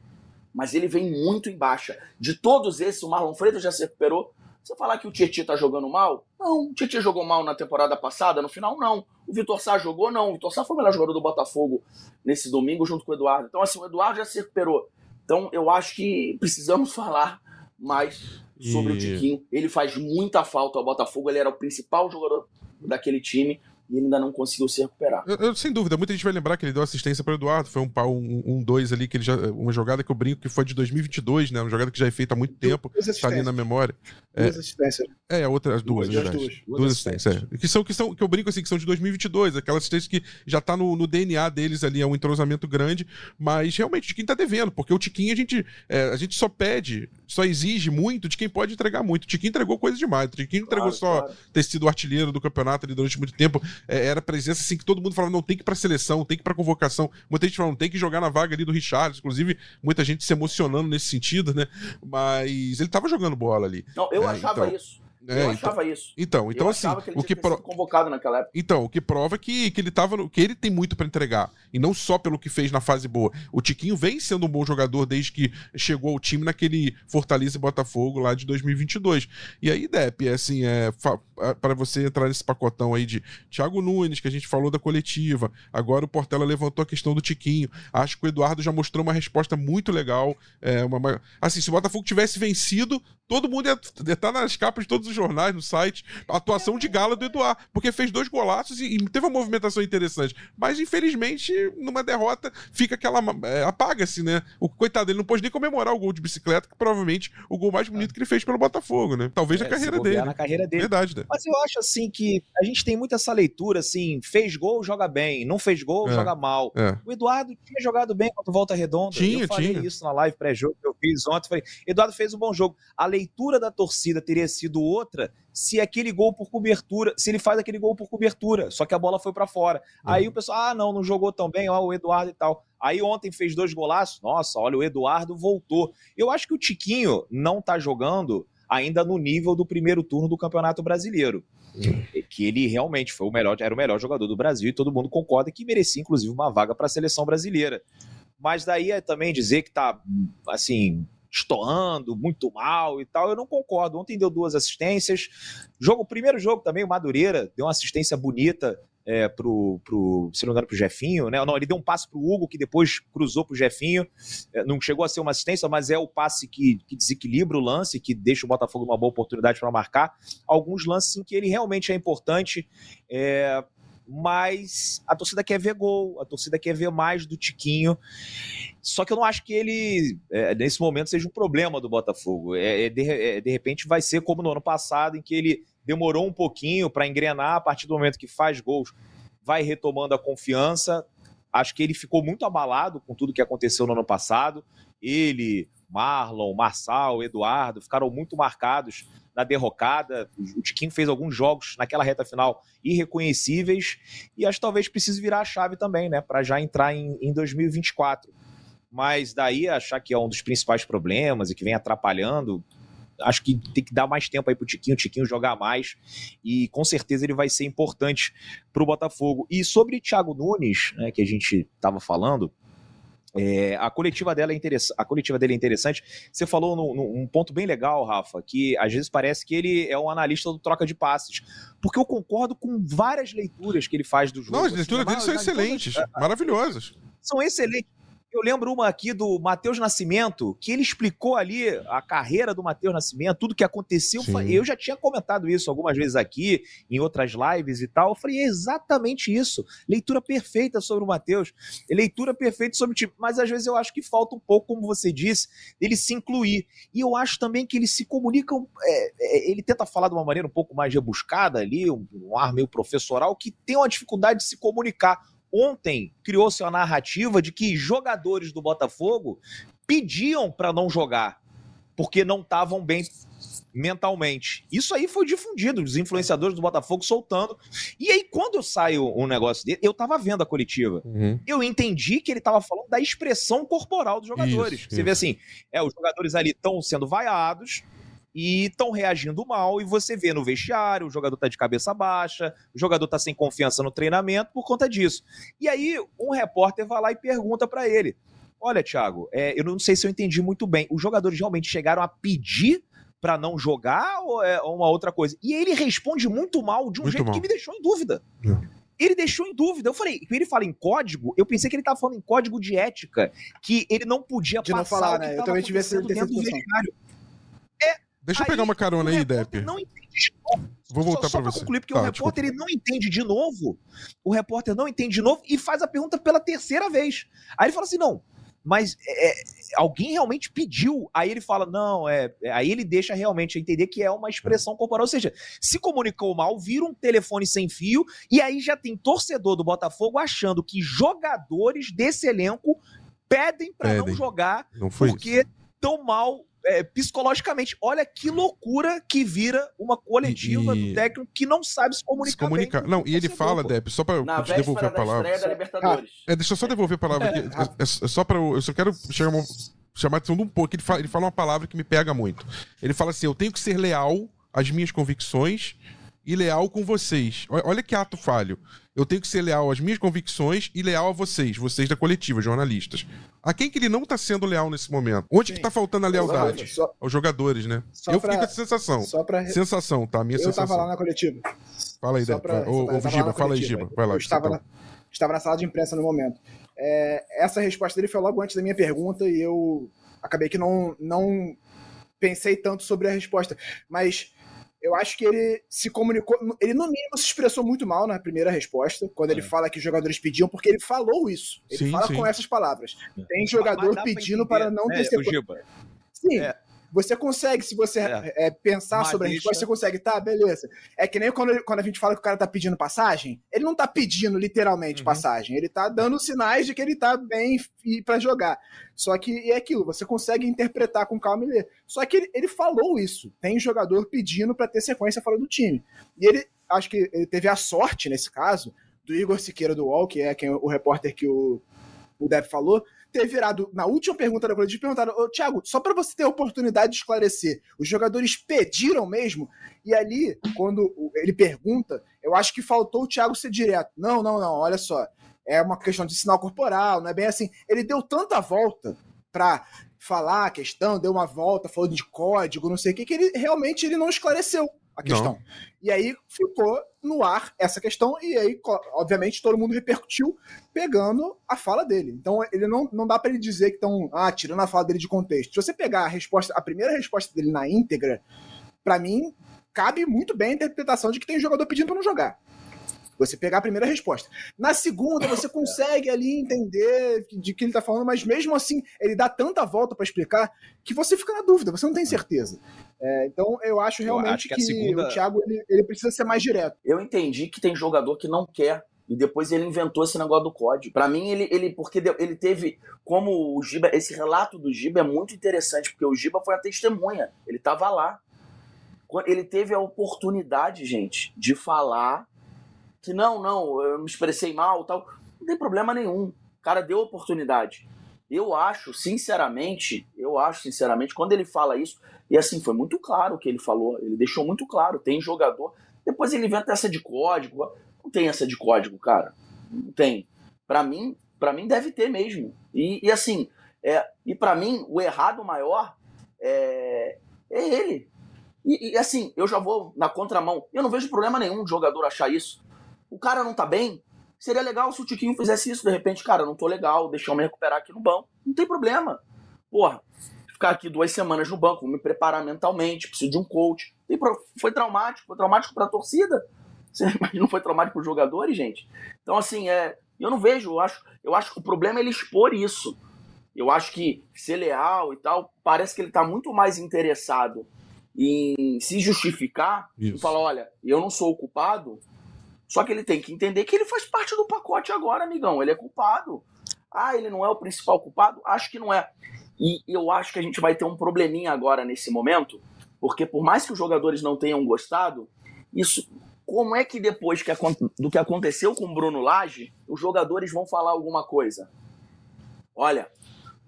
Mas ele vem muito em baixa. De todos esses, o Marlon Freitas já se recuperou. Você falar que o Tietchan tá jogando mal? Não. O Tietchan jogou mal na temporada passada, no final, não. O Vitor Sá jogou, não. O Vitor Sá foi o melhor jogador do Botafogo nesse domingo, junto com o Eduardo. Então, assim, o Eduardo já se recuperou. Então, eu acho que precisamos [LAUGHS] falar mais sobre e... o Tiquinho. Ele faz muita falta ao Botafogo, ele era o principal jogador daquele time e ele ainda não conseguiu se recuperar. Eu, eu, sem dúvida, muita gente vai lembrar que ele deu assistência para o Eduardo, foi um pau, um, um dois ali, que ele já, uma jogada que eu brinco que foi de 2022, né? Uma jogada que já é feita há muito tempo, tá ali na memória. Duas é, assistências. É, outra, as duas, duas, duas, duas assistências. É. Que, são, que, são, que eu brinco assim, que são de 2022, aquela assistência que já tá no, no, DNA deles ali, é um entrosamento grande, mas realmente de quem tá devendo, porque o Tiquinho a gente, é, a gente só pede, só exige muito de quem pode entregar muito. O Tiquinho entregou coisa demais, o Tiquinho claro, entregou só claro. ter sido artilheiro do campeonato ali durante muito tempo, é, era presença assim que todo mundo falava, não, tem que ir pra seleção, tem que ir pra convocação. Muita gente falando, tem que jogar na vaga ali do Richard, inclusive muita gente se emocionando nesse sentido, né? Mas ele tava jogando bola ali. Não, eu é, achava então... isso. É, eu achava então, isso. Então, então eu assim, que o que pro... convocado naquela época. Então, o que prova que, que ele tava no... que ele tem muito para entregar e não só pelo que fez na fase boa. O Tiquinho vem sendo um bom jogador desde que chegou ao time naquele Fortaleza e Botafogo lá de 2022. E aí, Dep, é assim, é. É, para você entrar nesse pacotão aí de Thiago Nunes, que a gente falou da coletiva, agora o Portela levantou a questão do Tiquinho. Acho que o Eduardo já mostrou uma resposta muito legal. É, uma... Assim, se o Botafogo tivesse vencido, todo mundo ia estar nas capas de todos os jornais, no site. A atuação de gala do Eduardo, porque fez dois golaços e, e teve uma movimentação interessante. Mas, infelizmente, numa derrota, fica aquela. É, Apaga-se, né? O coitado, ele não pôde nem comemorar o gol de bicicleta, que provavelmente o gol mais bonito que ele fez pelo Botafogo, né? Talvez é, na carreira dele. na carreira dele. Verdade, né? Mas eu acho, assim, que a gente tem muito essa leitura, assim, fez gol, joga bem, não fez gol, é, joga mal. É. O Eduardo tinha jogado bem contra o Volta Redonda. Tinha, eu falei tinha. isso na live pré-jogo que eu fiz ontem. Falei, Eduardo fez um bom jogo. A leitura da torcida teria sido outra se aquele gol por cobertura, se ele faz aquele gol por cobertura, só que a bola foi para fora. Uhum. Aí o pessoal, ah, não, não jogou tão bem, ó, o Eduardo e tal. Aí ontem fez dois golaços, nossa, olha, o Eduardo voltou. Eu acho que o Tiquinho não tá jogando ainda no nível do primeiro turno do Campeonato Brasileiro. Uhum. Que ele realmente foi o melhor, era o melhor jogador do Brasil e todo mundo concorda que merecia, inclusive, uma vaga para a seleção brasileira. Mas daí é também dizer que tá, assim, estoando muito mal e tal. Eu não concordo. Ontem deu duas assistências. Jogo, primeiro jogo também, o Madureira deu uma assistência bonita é, pro, pro, se não me engano, pro Jefinho, né? Não, ele deu um passe pro Hugo, que depois cruzou pro Jefinho. É, não chegou a ser uma assistência, mas é o passe que, que desequilibra o lance, que deixa o Botafogo uma boa oportunidade para marcar. Alguns lances em que ele realmente é importante. É, mas a torcida quer ver gol, a torcida quer ver mais do Tiquinho. Só que eu não acho que ele, é, nesse momento, seja um problema do Botafogo. É, é, de, é, de, repente vai ser como no ano passado, em que ele demorou um pouquinho para engrenar, a partir do momento que faz gols, vai retomando a confiança. Acho que ele ficou muito abalado com tudo que aconteceu no ano passado. Ele, Marlon, Marçal, Eduardo ficaram muito marcados na derrocada. O Tiquinho fez alguns jogos naquela reta final irreconhecíveis e acho que talvez precise virar a chave também, né, para já entrar em, em 2024. Mas daí achar que é um dos principais problemas e que vem atrapalhando, acho que tem que dar mais tempo aí pro Tiquinho, o Tiquinho jogar mais e com certeza ele vai ser importante pro Botafogo. E sobre Thiago Nunes, né, que a gente estava falando, é, a coletiva dela é interessante. A coletiva dele é interessante. Você falou num, num, ponto bem legal, Rafa, que às vezes parece que ele é um analista do troca de passes. Porque eu concordo com várias leituras que ele faz do jogo. Não, as leituras assim, dele são excelentes, todas, maravilhosas. São excelentes. Eu lembro uma aqui do Matheus Nascimento, que ele explicou ali a carreira do Matheus Nascimento, tudo que aconteceu. Sim. Eu já tinha comentado isso algumas vezes aqui, em outras lives e tal. Eu falei, é exatamente isso. Leitura perfeita sobre o Matheus. Leitura perfeita sobre o tipo. Mas às vezes eu acho que falta um pouco, como você disse, ele se incluir. E eu acho também que ele se comunica. É, é, ele tenta falar de uma maneira um pouco mais rebuscada ali, um, um ar meio professoral, que tem uma dificuldade de se comunicar Ontem criou-se a narrativa de que jogadores do Botafogo pediam para não jogar porque não estavam bem mentalmente. Isso aí foi difundido, os influenciadores do Botafogo soltando. E aí, quando saiu um negócio dele, eu tava vendo a coletiva. Uhum. Eu entendi que ele tava falando da expressão corporal dos jogadores. Isso, Você isso. vê assim, é, os jogadores ali estão sendo vaiados, e estão reagindo mal, e você vê no vestiário, o jogador tá de cabeça baixa, o jogador tá sem confiança no treinamento por conta disso. E aí um repórter vai lá e pergunta para ele: Olha, Thiago, é, eu não sei se eu entendi muito bem. Os jogadores realmente chegaram a pedir para não jogar ou é uma outra coisa? E ele responde muito mal, de um Muito jeito mal. que me deixou em dúvida. É. Ele deixou em dúvida. Eu falei, quando ele fala em código, eu pensei que ele tava falando em código de ética, que ele não podia De não passar falar, o que né? Eu também tive essa- dentro do vestiário. Deixa eu pegar uma carona aí, Depp. Não entende de novo. Vou voltar pra você. concluir, porque Tá, o repórter ele não entende de novo. O repórter não entende de novo e faz a pergunta pela terceira vez. Aí ele fala assim: não, mas é, é, alguém realmente pediu. Aí ele fala: não, é. é, Aí ele deixa realmente entender que é uma expressão corporal. Ou seja, se comunicou mal, vira um telefone sem fio, e aí já tem torcedor do Botafogo achando que jogadores desse elenco pedem pra não jogar Não foi isso. porque tão mal é, psicologicamente. Olha que loucura que vira uma coletiva E- do técnico que não sabe se comunicar. Se comunicar. bem Não, e ele torcedor, fala. Depp, só pra Na eu te devolver a palavra. Libertadores. É, deixa eu só devolver a palavra aqui. [LAUGHS] É, é só para eu só quero chegar uma- chamar a atenção de um pouco. Ele fala, ele fala uma palavra que me pega muito. Ele fala assim: eu tenho que ser leal às minhas convicções e leal com vocês. Olha, que ato falho. Eu tenho que ser leal às minhas convicções e leal a vocês, vocês da coletiva, jornalistas. A quem que ele não tá sendo leal nesse momento? Onde que tá faltando a lealdade? Só, Aos jogadores, né? Só eu pra- fiquei com essa sensação. só pra. Sensação, tá? Minha Eu sensação. tava lá na coletiva. Fala aí, pra- Ô, ô, eu Giba, fala aí. Giba. Vai lá. Eu estava, tá- na, estava na sala de imprensa no momento. É, essa resposta dele foi logo antes da minha pergunta e eu acabei que não, não pensei tanto sobre a resposta. Mas eu acho que ele se comunicou. Ele, no mínimo, se expressou muito mal na primeira resposta, quando ele fala que os jogadores pediam, porque ele falou isso. Ele Sim, fala sim. com essas palavras. Tem Mas jogador pedindo entender, para não né, ter. Giba? Sim. É. Você consegue, se você É. é, pensar Mas sobre a deixa- resposta, você consegue, tá, beleza. É que nem quando, quando a gente fala que o cara tá pedindo passagem, ele não tá pedindo literalmente Uhum. passagem, ele tá dando sinais de que ele tá bem e para jogar. Só que é aquilo, você consegue interpretar com calma e ler. Só que ele, ele falou isso. Tem jogador pedindo para ter sequência fora do time. E ele, acho que ele teve a sorte nesse caso do Igor Siqueira do UOL, que é quem, o repórter que o, o Deb falou, ter virado na última pergunta da coletiva perguntaram: Ô, Thiago, só para você ter a oportunidade de esclarecer, os jogadores pediram mesmo? E ali, quando ele pergunta, eu acho que faltou o Thiago ser direto. Não, não, não, olha só. É uma questão de sinal corporal, não é bem assim. Ele deu tanta volta pra falar a questão, deu uma volta, falou de código, não sei o que, que ele realmente ele não esclareceu a questão. E aí ficou no ar essa questão, e aí, obviamente, todo mundo repercutiu pegando a fala dele. Então, ele não, não dá pra ele dizer que estão ah, tirando a fala dele de contexto. Se você pegar a resposta, a primeira resposta dele na íntegra, pra mim, cabe muito bem a interpretação de que tem jogador pedindo pra não jogar. Você pegar a primeira resposta. Na segunda, você [LAUGHS] consegue ali entender de que ele tá falando, mas mesmo assim, ele dá tanta volta pra explicar que você fica na dúvida, você não tem certeza. É, então, eu acho Eu realmente acho que que, segunda- o Thiago ele, ele precisa ser mais direto. Eu entendi que tem jogador que não quer. E depois ele inventou esse negócio do código. Pra mim, ele, ele porque ele teve. Como o Giba. Esse relato do Giba é muito interessante, porque o Giba foi a testemunha. Ele tava lá. Ele teve a oportunidade, gente, de falar que não, não, eu me expressei mal tal. Não tem problema nenhum. O cara deu oportunidade. Eu acho, sinceramente, eu acho, sinceramente, quando ele fala isso, e assim, foi muito claro o que ele falou, ele deixou muito claro, tem jogador. Depois ele inventa essa de código. Não tem essa de código, cara. Não tem. Pra mim, para mim deve ter mesmo. E, e assim, é, e para mim o errado maior é, é ele. E, e, assim, eu já vou na contramão. Eu não vejo problema nenhum de jogador achar isso. O cara não tá bem. Seria legal se o Tiquinho fizesse isso de repente, cara, não tô legal, deixa eu me recuperar aqui no banco. Não tem problema. Porra, ficar aqui duas semanas no banco, vou me preparar mentalmente, preciso de um coach. Foi traumático, foi traumático pra torcida. [LAUGHS] Você imagina, não foi traumático pros jogadores, gente? Então, assim, é, eu não vejo, eu acho, eu acho que o problema é ele expor isso. Eu acho que ser leal e tal, parece que ele tá muito mais interessado em se justificar e falar, olha, eu não sou o culpado, só que ele tem que entender que ele faz parte do pacote agora, amigão. Ele é culpado. Ah, ele não é o principal culpado? Acho que não é. E eu acho que a gente vai ter um probleminha agora nesse momento, porque por mais que os jogadores não tenham gostado, isso. Como é que depois que, do que aconteceu com o Bruno Lage, os jogadores vão falar alguma coisa? Olha,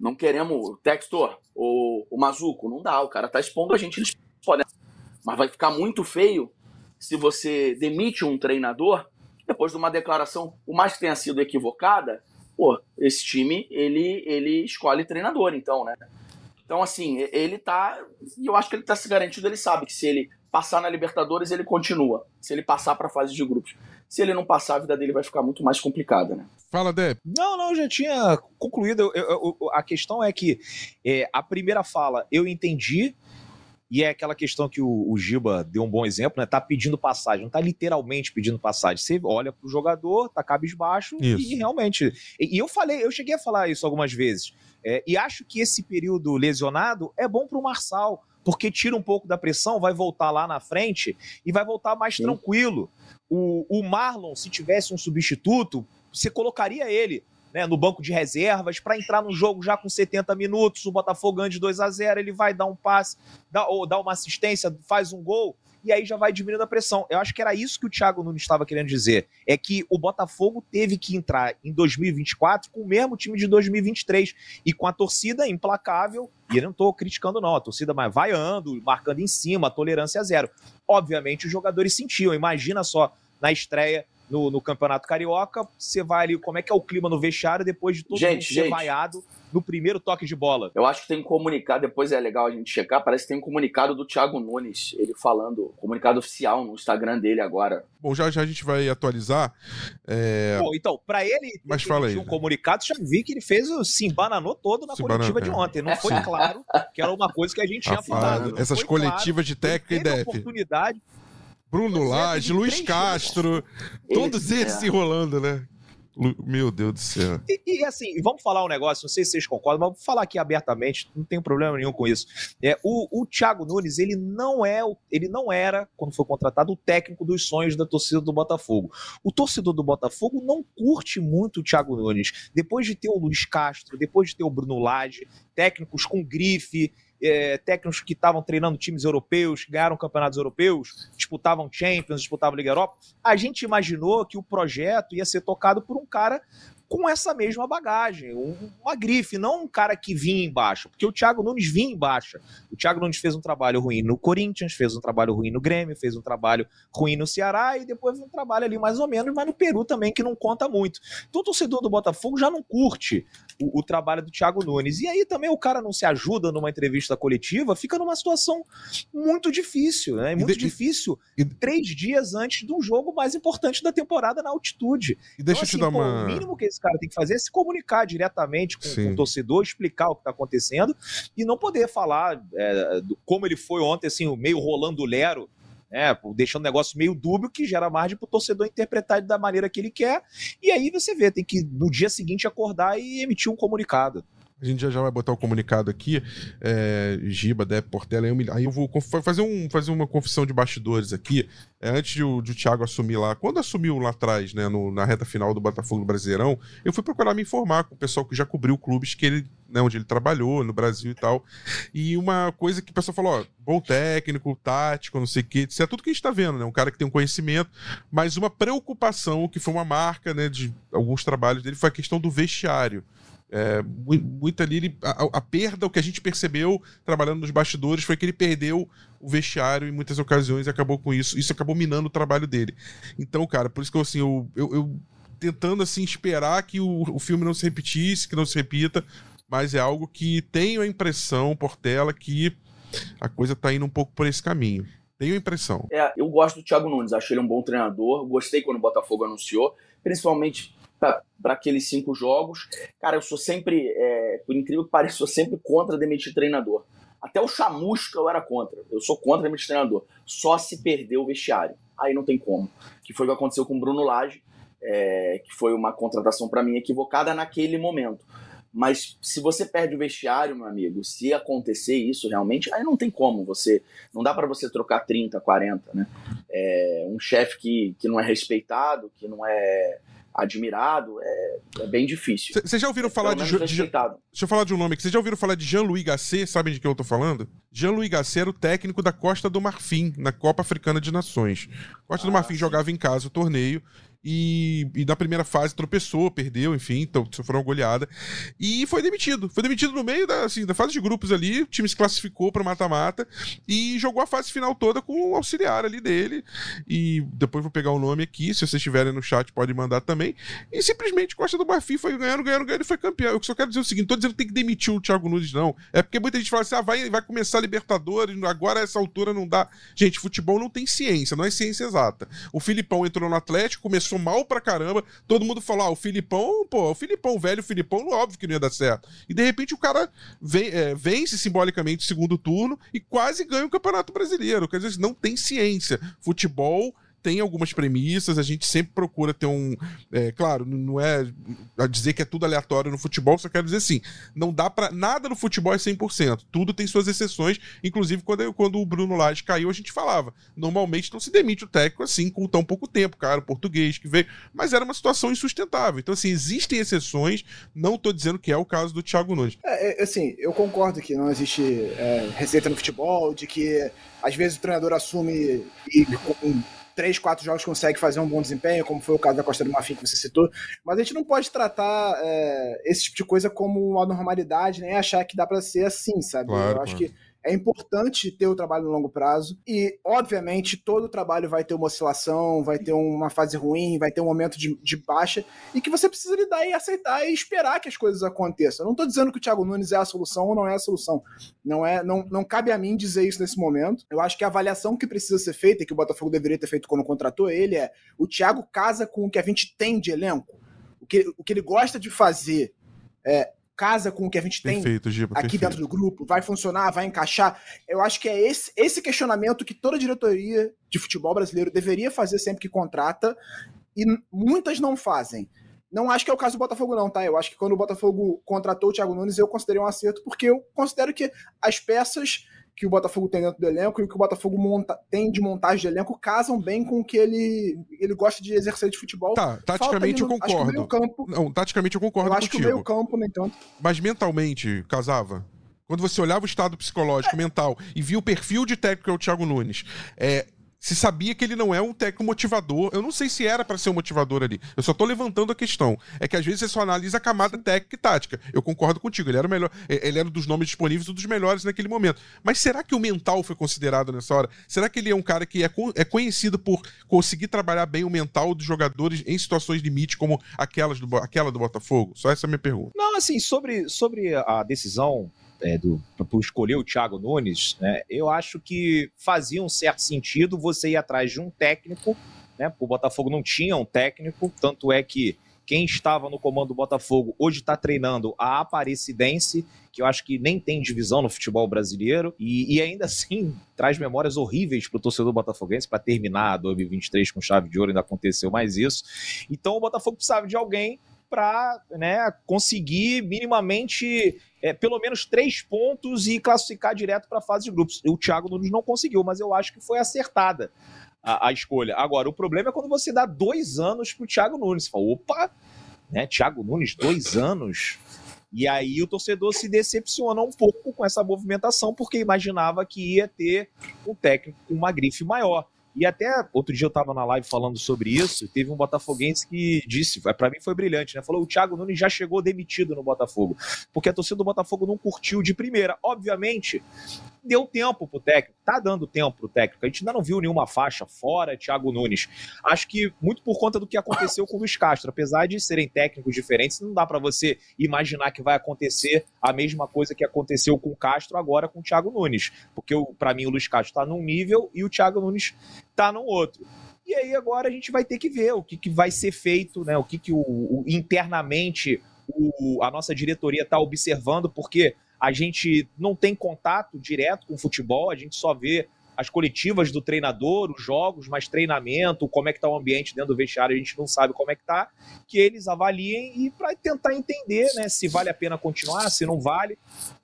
não queremos Textor ou o Mazuco, não dá, o cara tá expondo a gente, eles podem. Mas vai ficar muito feio se você demite um treinador depois de uma declaração, por mais que tenha sido equivocada, pô, esse time ele ele escolhe treinador, então, né? Então, assim, ele tá. E eu acho que ele tá se garantindo, ele sabe que se ele passar na Libertadores, ele continua. Se ele passar para a fase de grupos. Se ele não passar, a vida dele vai ficar muito mais complicada, né? Fala, Deb. Não, não, já tinha concluído. Eu, eu, eu, a questão é que é, a primeira fala eu entendi, e é aquela questão que o, o, Giba deu um bom exemplo, né? Tá pedindo passagem, não tá literalmente pedindo passagem. Você olha pro jogador, tá cabisbaixo isso. e realmente. E, e, eu falei, eu cheguei a falar isso algumas vezes. É, e acho que esse período lesionado é bom pro Marçal porque tira um pouco da pressão, vai voltar lá na frente e vai voltar mais Sim. tranquilo. O, o Marlon, se tivesse um substituto, você colocaria ele né, no banco de reservas para entrar no jogo já com 70 minutos. O Botafogo ganha de 2 a 0 ele vai dar um passe, dá, ou dá uma assistência, faz um gol e aí já vai diminuindo a pressão. Eu acho que era isso que o Thiago Nunes estava querendo dizer. É que o Botafogo teve que entrar em 2024 com o mesmo time de 2023 e com a torcida implacável. E eu não estou criticando, não. A torcida vai vaiando, marcando em cima, a tolerância zero. Obviamente, os jogadores sentiam. Imagina só na estreia no, no, Campeonato Carioca, você vai ali, como é que é o clima no vestiário depois de todo gente, mundo ser gente, vaiado no primeiro toque de bola? Eu acho que tem um comunicado, depois é legal a gente checar, parece que tem um comunicado do Thiago Nunes, ele falando, comunicado oficial no Instagram dele agora. Bom, já, já a gente vai atualizar. É... Bom, então, para ele, Mas fala aí, um comunicado, já vi que ele fez o se embananou todo na coletiva é. de ontem. Não foi [LAUGHS] claro que era uma coisa que a gente tinha falado. Essas coletivas claro, de técnica e DEF. oportunidade Bruno Lage, Luiz Castro, todos eles se enrolando, né? Meu Deus do céu. E, e, assim, vamos falar um negócio, não sei se vocês concordam, mas vou falar aqui abertamente, não tenho problema nenhum com isso. É, o, o Thiago Nunes, ele não é, ele não era, quando foi contratado, o técnico dos sonhos da torcida do Botafogo. O torcedor do Botafogo não curte muito o Thiago Nunes. Depois de ter o Luiz Castro, depois de ter o Bruno Lage, técnicos com grife, é, técnicos que estavam treinando times europeus, ganharam campeonatos europeus, disputavam Champions, disputavam Liga Europa, a gente imaginou que o projeto ia ser tocado por um cara com essa mesma bagagem, uma grife, não um cara que vinha embaixo, porque o Thiago Nunes vinha embaixo. O Thiago Nunes fez um trabalho ruim no Corinthians, fez um trabalho ruim no Grêmio, fez um trabalho ruim no Ceará e depois um trabalho ali mais ou menos, mas no Peru também que não conta muito. Então o torcedor do Botafogo já não curte o, o trabalho do Thiago Nunes. E aí também o cara não se ajuda numa entrevista coletiva, fica numa situação muito difícil, né? Muito de, difícil e, três dias antes um jogo mais importante da temporada na altitude. E deixa então, assim, eu te assim, dar pô, uma... O mínimo que esse cara tem que fazer é se comunicar diretamente com, com o torcedor, explicar o que está acontecendo e não poder falar é, do, como ele foi ontem, assim, meio rolando lero, né, deixando o negócio meio dúbio que gera margem para o torcedor interpretar da maneira que ele quer. E aí você vê, tem que no dia seguinte acordar e emitir um comunicado. A gente já, já vai botar o comunicado aqui. É, Giba, Dep, Portela. Aí eu, aí eu vou fazer, um, fazer uma confissão de bastidores aqui. É, antes de o, de o Thiago assumir lá, quando assumiu lá atrás, né, no, na reta final do Botafogo Brasileirão, eu fui procurar me informar com o pessoal que já cobriu clubes que ele, né, onde ele trabalhou, no Brasil e tal. E uma coisa que o pessoal falou: ó, bom técnico, tático, não sei o quê. Isso é tudo que a gente tá vendo, né? Um cara que tem um conhecimento, mas uma preocupação que foi uma marca, né, de alguns trabalhos dele foi a questão do vestiário. É, muito ali, ele, a, a, perda, o que a gente percebeu trabalhando nos bastidores foi que ele perdeu o vestiário em muitas ocasiões e acabou com isso. Isso acabou minando o trabalho dele. Então, cara, por isso que eu, assim, eu, eu, eu tentando, assim, esperar que o, o filme não se repetisse, que não se repita, mas é algo que tenho a impressão, Portela, que a coisa tá indo um pouco por esse caminho. Tenho a impressão. É, eu gosto do Thiago Nunes, achei ele um bom treinador, gostei quando o Botafogo anunciou, principalmente para aqueles cinco jogos. Cara, eu sou sempre, é, por incrível que pareça, [LAUGHS] sou sempre contra demitir treinador. Até o chamusca eu era contra. Eu sou contra demitir treinador. Só se perder o vestiário. Aí não tem como. Que foi o que aconteceu com o Bruno Lage, é, que foi uma contratação para mim equivocada naquele momento. Mas se você perde o vestiário, meu amigo, se acontecer isso realmente, aí não tem como você. Não dá para você trocar 30, 40, né? É, um chefe que, que não é respeitado, que não é admirado, é, é bem difícil. Vocês já ouviram falar de, de, Deixa eu falar de um nome aqui. Vocês já ouviram falar de Jean-Louis Gasset? Sabem de quem eu tô falando? Jean-Louis Gasset era o técnico da Costa do Marfim, na Copa Africana de Nações. Costa ah, do Marfim sim. jogava em casa o torneio e, e, na primeira fase tropeçou, perdeu, enfim, então sofreu uma goleada. E foi demitido. Foi demitido no meio da, assim, da fase de grupos ali, o time se classificou para mata-mata e jogou a fase final toda com o auxiliar ali dele. E depois vou pegar o nome aqui, se vocês estiverem no chat pode mandar também. E simplesmente Costa do Marfim foi ganhando, ganhando, ganhando e foi campeão. Eu só quero dizer o seguinte, não tô dizendo que tem que demitir o Thiago Nunes, não. É porque muita gente fala assim, ah, vai, vai começar a Libertadores, agora a essa altura não dá. Gente, futebol não tem ciência, não é ciência exata. O Filipão entrou no Atlético, começou mal pra caramba. Todo mundo falou: ah, o Filipão, pô, o Filipão, velho, o Filipão, óbvio que não ia dar certo. E de repente o cara vem, é, vence simbolicamente o segundo turno e quase ganha o Campeonato Brasileiro. Quer dizer, não tem ciência. Futebol tem algumas premissas, a gente sempre procura ter um. É, claro, não é a dizer que é tudo aleatório no futebol, só quero dizer assim: não dá para Nada no futebol é 100%. Tudo tem suas exceções. Inclusive, quando, quando o Bruno Lage caiu, a gente falava: normalmente não se demite o técnico assim, com tão pouco tempo, cara, o português que veio. Mas era uma situação insustentável. Então, assim, existem exceções, não tô dizendo que é o caso do Thiago Nunes. É, é, assim, eu concordo que não existe é, receita no futebol, de que às vezes o treinador assume e três, quatro jogos consegue fazer um bom desempenho, como foi o caso da Costa do Marfim que você citou, mas a gente não pode tratar é, esse tipo de coisa como uma normalidade, nem achar que dá para ser assim, sabe? Claro, Eu acho que é importante ter o trabalho no longo prazo e, obviamente, todo trabalho vai ter uma oscilação, vai ter uma fase ruim, vai ter um momento de, de baixa e que você precisa lidar e aceitar e esperar que as coisas aconteçam. Eu não estou dizendo que o Thiago Nunes é a solução ou não é a solução. Não é, não, não cabe a mim dizer isso nesse momento. Eu acho que a avaliação que precisa ser feita e que o Botafogo deveria ter feito quando contratou ele é: o Thiago casa com o que a gente tem de elenco. O que, o que ele gosta de fazer é, casa com o que a gente tem perfeito, Giba, aqui perfeito. dentro do grupo, vai funcionar, vai encaixar. Eu acho que é esse, esse questionamento que toda diretoria de futebol brasileiro deveria fazer sempre que contrata, e muitas não fazem. Não acho que é o caso do Botafogo, não, tá? Eu acho que quando o Botafogo contratou o Thiago Nunes, eu considerei um acerto, porque eu considero que as peças que o Botafogo tem dentro do elenco e o que o Botafogo monta, tem de montagem de elenco casam bem com o que ele, ele gosta de exercer de futebol. Tá, taticamente no, eu concordo. Campo, não, taticamente eu concordo eu acho contigo. que o meio campo, nem tanto. Mas mentalmente, casava? Quando você olhava o estado psicológico, é. mental, e via o perfil de técnico que é o Thiago Nunes, é, se sabia que ele não é um técnico motivador. Eu não sei se era para ser um motivador ali. Eu só tô levantando a questão. É que às vezes você só analisa a camada técnica e tática. Eu concordo contigo. Ele era o melhor. Ele era dos nomes disponíveis um dos melhores naquele momento. Mas será que o mental foi considerado nessa hora? Será que ele é um cara que é, é conhecido por conseguir trabalhar bem o mental dos jogadores em situações limite como aquelas do, aquela do Botafogo? Só essa é a minha pergunta. Não, assim, sobre, sobre a decisão é, do, por escolher o Thiago Nunes, né, eu acho que fazia um certo sentido você ir atrás de um técnico, né, o Botafogo não tinha um técnico, tanto é que quem estava no comando do Botafogo hoje está treinando a Aparecidense, que eu acho que nem tem divisão no futebol brasileiro, e, e ainda assim [LAUGHS] traz memórias horríveis para o torcedor botafoguense para terminar 2023 com chave de ouro, ainda aconteceu mais isso. Então o Botafogo precisava de alguém para né, conseguir minimamente é, pelo menos três pontos e classificar direto para a fase de grupos. O Thiago Nunes não conseguiu, mas eu acho que foi acertada a, a escolha. Agora, o problema é quando você dá dois anos para o Thiago Nunes. Você fala, opa, né, Thiago Nunes, dois anos. E aí o torcedor se decepciona um pouco com essa movimentação, porque imaginava que ia ter um técnico com uma grife maior. E até outro dia eu tava na live falando sobre isso, teve um botafoguense que disse, para mim foi brilhante, né? Falou: "O Thiago Nunes já chegou demitido no Botafogo, porque a torcida do Botafogo não curtiu de primeira". Obviamente, deu tempo pro técnico, tá dando tempo pro técnico. A gente ainda não viu nenhuma faixa fora Thiago Nunes. Acho que muito por conta do que aconteceu com o Luiz Castro, apesar de serem técnicos diferentes, não dá para você imaginar que vai acontecer a mesma coisa que aconteceu com o Castro agora com o Thiago Nunes, porque para mim o Luiz Castro tá num nível e o Thiago Nunes tá num outro. E aí agora a gente vai ter que ver o que, que vai ser feito, né? O que, que o, o internamente o, a nossa diretoria está observando, porque a gente não tem contato direto com o futebol, a gente só vê as coletivas do treinador, os jogos, mas treinamento, como é que está o ambiente dentro do vestiário, a gente não sabe como é que está, que eles avaliem e para tentar entender né, se vale a pena continuar, se não vale.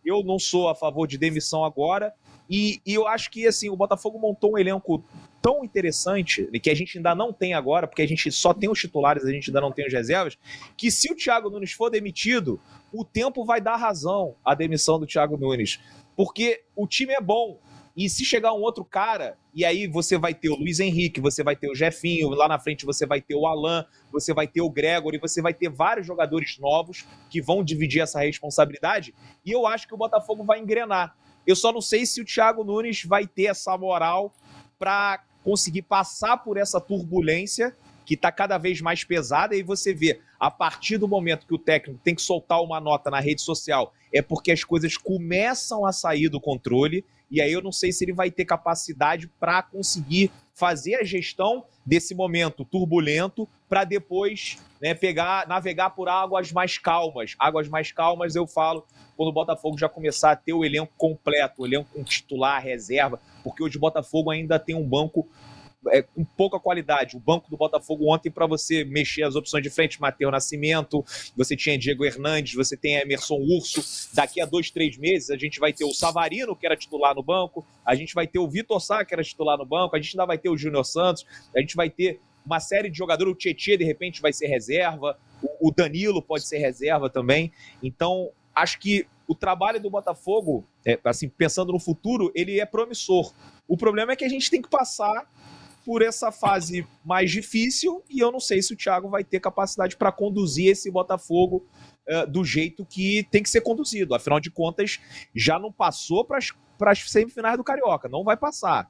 Eu não sou a favor de demissão agora, e, e eu acho que assim o Botafogo montou um elenco tão interessante, que a gente ainda não tem agora, porque a gente só tem os titulares, a gente ainda não tem os reservas, que se o Thiago Nunes for demitido, o tempo vai dar razão à demissão do Thiago Nunes. Porque o time é bom. E se chegar um outro cara, e aí você vai ter o Luiz Henrique, você vai ter o Jefinho, lá na frente você vai ter o Alan, você vai ter o Gregory, você vai ter vários jogadores novos que vão dividir essa responsabilidade. E eu acho que o Botafogo vai engrenar. Eu só não sei se o Thiago Nunes vai ter essa moral para conseguir passar por essa turbulência que está cada vez mais pesada, e você vê, a partir do momento que o técnico tem que soltar uma nota na rede social, é porque as coisas começam a sair do controle, e aí eu não sei se ele vai ter capacidade para conseguir fazer a gestão desse momento turbulento para depois né, pegar, navegar por águas mais calmas. Águas mais calmas, eu falo, quando o Botafogo já começar a ter o elenco completo, o elenco com titular, reserva, porque hoje o Botafogo ainda tem um banco é, com pouca qualidade. O banco do Botafogo ontem, para você mexer as opções de frente, Matheus Nascimento, você tinha Diego Hernandes, você tem Emerson Urso. Daqui a dois, três meses, a gente vai ter o Savarino, que era titular no banco, a gente vai ter o Vitor Sá, que era titular no banco, a gente ainda vai ter o Júnior Santos, a gente vai ter uma série de jogadores, o Tietchan, de repente, vai ser reserva, o Danilo pode ser reserva também. Então, acho que o trabalho do Botafogo, é, assim, pensando no futuro, ele é promissor. O problema é que a gente tem que passar por essa fase mais difícil e eu não sei se o Thiago vai ter capacidade para conduzir esse Botafogo uh, do jeito que tem que ser conduzido. Afinal de contas, já não passou para as semifinais do Carioca, não vai passar.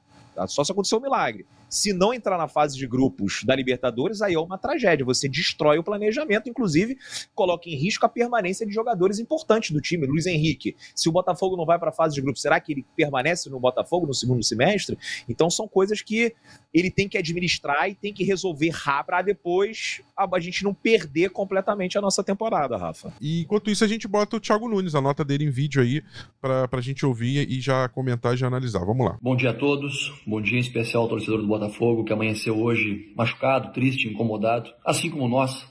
Só se acontecer um milagre. Se não entrar na fase de grupos da Libertadores, aí é uma tragédia. Você destrói o planejamento, inclusive coloca em risco a permanência de jogadores importantes do time. Luiz Henrique, se o Botafogo não vai para a fase de grupos, será que ele permanece no Botafogo no segundo semestre? Então são coisas que ele tem que administrar e tem que resolver rápido para depois a gente não perder completamente a nossa temporada, Rafa. E enquanto isso, a gente bota o Thiago Nunes, a nota dele em vídeo aí, para a gente ouvir e já comentar e já analisar. Vamos lá. Bom dia a todos. Bom dia em especial ao torcedor do Botafogo que amanheceu hoje machucado, triste, incomodado, assim como nós,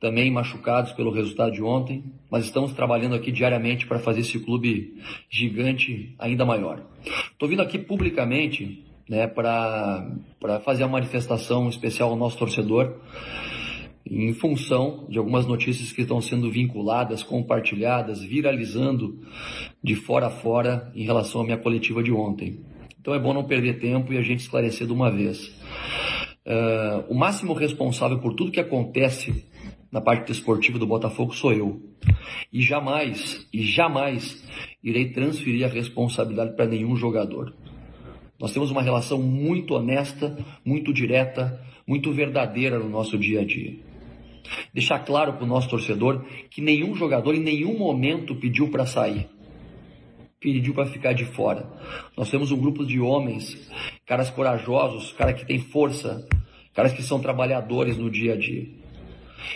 também machucados pelo resultado de ontem, mas estamos trabalhando aqui diariamente para fazer esse clube gigante ainda maior. Estou vindo aqui publicamente né, para fazer a manifestação especial ao nosso torcedor em função de algumas notícias que estão sendo vinculadas, compartilhadas, viralizando de fora a fora em relação à minha coletiva de ontem. Então é bom não perder tempo e a gente esclarecer de uma vez. Uh, o máximo responsável por tudo que acontece na parte desportiva do Botafogo sou eu. E jamais, e jamais irei transferir a responsabilidade para nenhum jogador. Nós temos uma relação muito honesta, muito direta, muito verdadeira no nosso dia a dia. Deixar claro para o nosso torcedor que nenhum jogador em nenhum momento pediu para sair pediu para ficar de fora. Nós temos um grupo de homens, caras corajosos, caras que têm força, caras que são trabalhadores no dia a dia.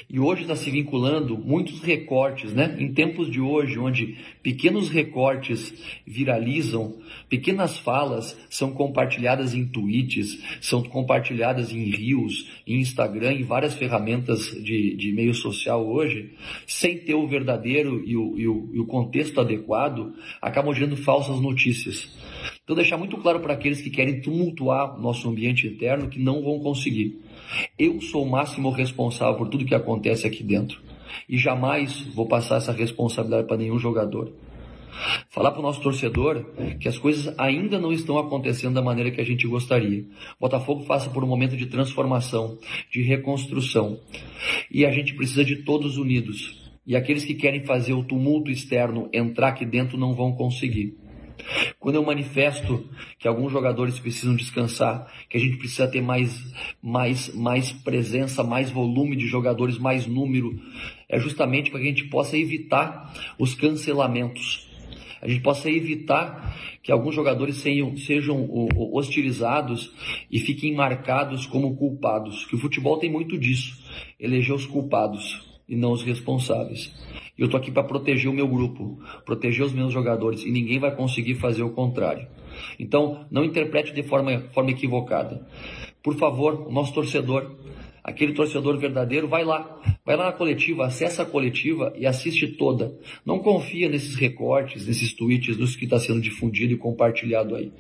E hoje está se vinculando muitos recortes, né? Em tempos de hoje, onde pequenos recortes viralizam, pequenas falas são compartilhadas em tweets, são compartilhadas em rios, em Instagram e várias ferramentas de, de meio social hoje, sem ter o verdadeiro e o, e o, e o contexto adequado, acabam gerando falsas notícias. Então, deixar muito claro para aqueles que querem tumultuar nosso ambiente interno que não vão conseguir. Eu sou o máximo responsável por tudo que acontece aqui dentro. E jamais vou passar essa responsabilidade para nenhum jogador. Falar para o nosso torcedor que as coisas ainda não estão acontecendo da maneira que a gente gostaria. Botafogo passa por um momento de transformação, de reconstrução. E a gente precisa de todos unidos. E aqueles que querem fazer o tumulto externo entrar aqui dentro não vão conseguir. Quando eu manifesto que alguns jogadores precisam descansar, que a gente precisa ter mais, mais, mais presença, mais volume de jogadores, mais número, é justamente para que a gente possa evitar os cancelamentos. A gente possa evitar que alguns jogadores sejam, sejam hostilizados e fiquem marcados como culpados. Que o futebol tem muito disso, eleger os culpados e não os responsáveis. Eu estou aqui para proteger o meu grupo, proteger os meus jogadores e ninguém vai conseguir fazer o contrário. Então, não interprete de forma, forma equivocada. Por favor, o nosso torcedor, aquele torcedor verdadeiro, vai lá, vai lá na coletiva, acessa a coletiva e assiste toda. Não confia nesses recortes, nesses tweets, dos que está sendo difundido e compartilhado aí.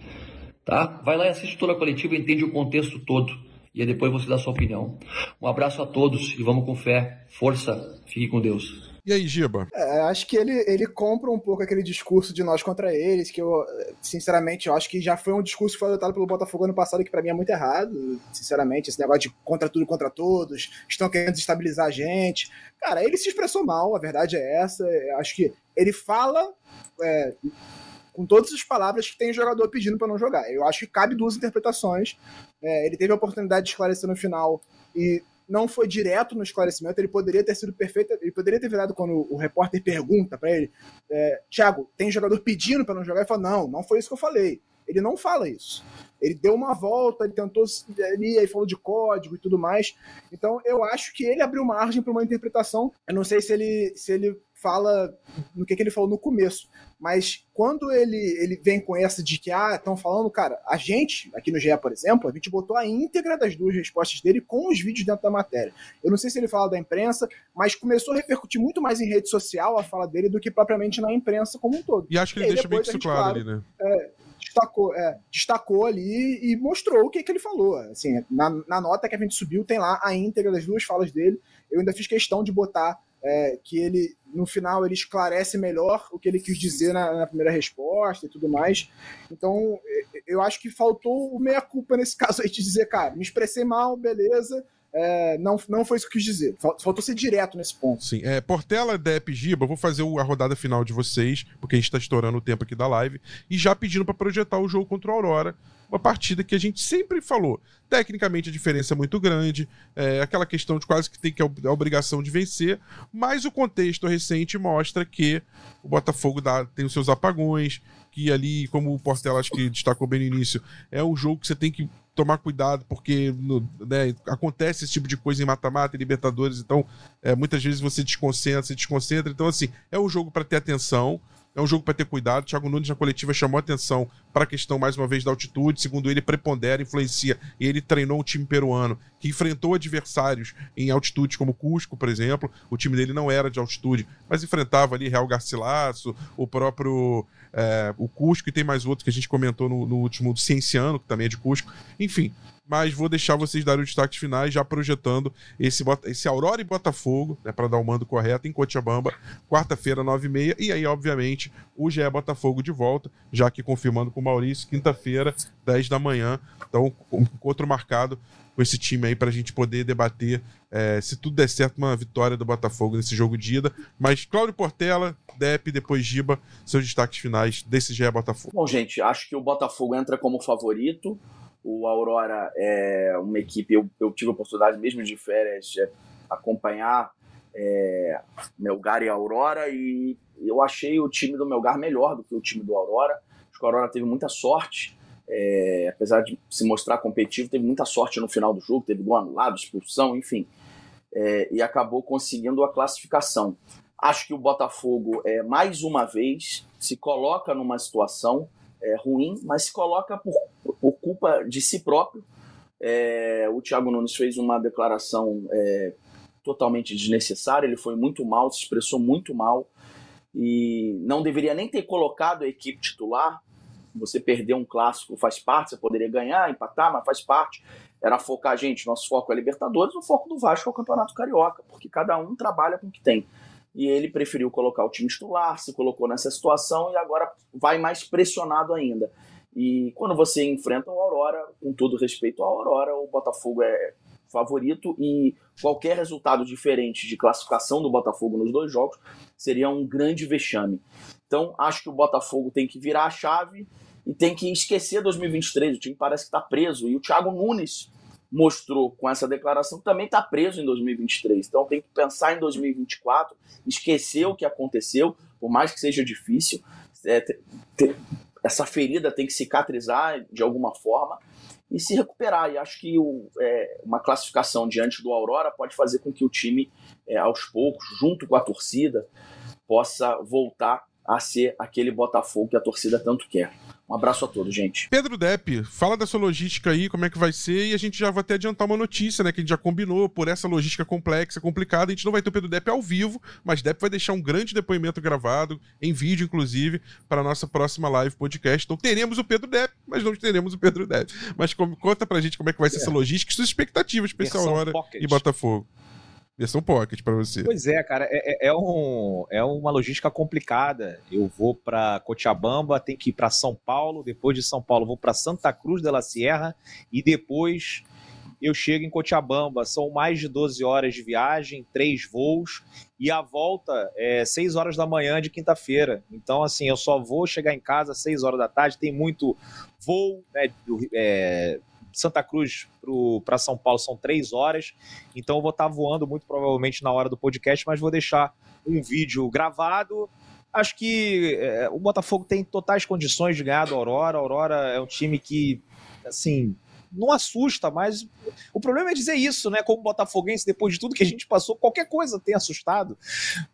Tá? Vai lá e assiste toda a coletiva entende o contexto todo. E aí depois você dá a sua opinião. Um abraço a todos e vamos com fé. Força. Fique com Deus. E aí, Giba? É, acho que ele, ele compra um pouco aquele discurso de nós contra eles, que eu, sinceramente, eu acho que já foi um discurso que foi adotado pelo Botafogo ano passado, que para mim é muito errado, sinceramente, esse negócio de contra tudo contra todos, estão querendo desestabilizar a gente. Cara, ele se expressou mal, a verdade é essa. Eu acho que ele fala é, com todas as palavras que tem jogador pedindo para não jogar. Eu acho que cabe duas interpretações. É, ele teve a oportunidade de esclarecer no final e não foi direto no esclarecimento, ele poderia ter sido perfeito, ele poderia ter virado quando o repórter pergunta para ele, é, Thiago, tem jogador pedindo para não jogar? Ele fala, não, não foi isso que eu falei. Ele não fala isso. Ele deu uma volta, ele tentou ali, aí falou de código e tudo mais. Então eu acho que ele abriu margem para uma interpretação. Eu não sei se ele, se ele fala no que, que ele falou no começo, mas quando ele, ele vem com essa de que, ah, estão falando, cara, a gente, aqui no GE, por exemplo, a gente botou a íntegra das duas respostas dele com os vídeos dentro da matéria. Eu não sei se ele fala da imprensa, mas começou a repercutir muito mais em rede social a fala dele do que propriamente na imprensa como um todo. E acho que ele deixa bem isso claro, ali, né? É, destacou, é, destacou ali e mostrou o que, que ele falou. Assim, na, na nota que a gente subiu, tem lá a íntegra das duas falas dele. Eu ainda fiz questão de botar é, que ele, no final, ele esclarece melhor o que ele quis dizer na, na, primeira resposta e tudo mais. Então, eu acho que faltou o meia-culpa nesse [LAUGHS] caso aí de dizer, cara, me expressei mal, beleza, é, não, não foi isso que eu quis dizer. Faltou ser direto nesse ponto. Sim. É, Portela, Dep, Giba, vou fazer a rodada final de vocês, porque a gente está estourando o tempo aqui da live, e já pedindo para projetar o jogo contra o Aurora uma partida que a gente sempre falou. Tecnicamente a diferença é muito grande, é aquela questão de quase que tem que a obrigação de vencer, mas o contexto recente mostra que o Botafogo dá, tem os seus apagões, que ali, como o Portela acho que destacou bem no início, é um jogo que você tem que tomar cuidado, porque no, né, acontece esse tipo de coisa em mata-mata, em Libertadores, então é, muitas vezes você desconcentra, se desconcentra. Então, assim, é um jogo para ter atenção. É um jogo para ter cuidado. Thiago Nunes na coletiva chamou atenção para a questão, mais uma vez, da altitude. Segundo ele, prepondera, influencia. Ele treinou um time peruano que enfrentou adversários em altitude, como Cusco, por exemplo. O time dele não era de altitude, mas enfrentava ali Real Garcilaso, o próprio é, o Cusco, e tem mais outro que a gente comentou no, no último, do Cienciano, que também é de Cusco. Enfim, mas vou deixar vocês darem os destaques finais, já projetando esse, esse Aurora e Botafogo, né, para dar o mando correto, em Cochabamba, quarta-feira, 9h30. E aí, obviamente, o GE Botafogo de volta, já aqui confirmando com o Maurício, quinta-feira, 10 da manhã. Então, encontro marcado com esse time aí para a gente poder debater, é, se tudo der certo, uma vitória do Botafogo nesse jogo de ida. Mas Cláudio Portela, Dep, depois Giba, seus destaques finais desse GE Botafogo. Bom, gente, acho que o Botafogo entra como favorito. O Aurora é uma equipe, eu, eu tive a oportunidade mesmo de férias de acompanhar é, Melgar e Aurora e eu achei o time do Melgar melhor do que o time do Aurora. Aurora teve muita sorte, é, apesar de se mostrar competitivo, teve muita sorte no final do jogo, teve gol anulado, expulsão, enfim, é, e acabou conseguindo a classificação. Acho que o Botafogo, é, mais uma vez, se coloca numa situação é, ruim, mas se coloca por, por culpa de si próprio. É, o Thiago Nunes fez uma declaração é, totalmente desnecessária, ele foi muito mal, se expressou muito mal e não deveria nem ter colocado a equipe titular. Você perder um clássico faz parte, você poderia ganhar, empatar, mas faz parte. Era focar, gente, nosso foco é Libertadores, o foco do Vasco é o Campeonato Carioca, porque cada um trabalha com o que tem e ele preferiu colocar o time titular, se colocou nessa situação e agora vai mais pressionado ainda. E quando você enfrenta o Aurora, com todo respeito ao Aurora, o Botafogo é favorito e qualquer resultado diferente de classificação do Botafogo nos dois jogos seria um grande vexame. Então, acho que o Botafogo tem que virar a chave e tem que esquecer 2023. O time parece que está preso. E o Thiago Nunes mostrou com essa declaração que também está preso em 2023. Então tem que pensar em 2024, esquecer o que aconteceu, por mais que seja difícil. É, ter, ter, essa ferida tem que cicatrizar de alguma forma e se recuperar. E acho que o, é, uma classificação diante do Aurora pode fazer com que o time, é, aos poucos, junto com a torcida, possa voltar a ser aquele Botafogo que a torcida tanto quer. Um abraço a todos, gente. Pedro Depp, fala da sua logística aí, como é que vai ser, e a gente já vai até adiantar uma notícia, né? Que a gente já combinou, por essa logística complexa, complicada, a gente não vai ter o Pedro Depp ao vivo, mas Depp vai deixar um grande depoimento gravado, em vídeo, inclusive, para a nossa próxima live podcast. Então teremos o Pedro Depp, mas não teremos o Pedro Depp. Mas como, conta pra gente como é que vai ser é. essa logística e suas expectativas para essa hora e Botafogo. Versão Pocket para você. Pois é, cara, é, é, é, um, é uma logística complicada. Eu vou para Cochabamba, tenho que ir para São Paulo, depois de São Paulo vou para Santa Cruz de la Sierra e depois eu chego em Cochabamba. São mais de 12 horas de viagem, três voos, e a volta é 6 horas da manhã de quinta-feira. Então, assim, eu só vou chegar em casa às 6 horas da tarde. Tem muito voo, né? É, Santa Cruz para São Paulo são três horas, então eu vou estar tá voando muito provavelmente na hora do podcast, mas vou deixar um vídeo gravado. Acho que é, o Botafogo tem totais condições de ganhar do Aurora. A Aurora é um time que, assim, não assusta, mas o problema é dizer isso, né? Como botafoguense, depois de tudo que a gente passou, qualquer coisa tem assustado,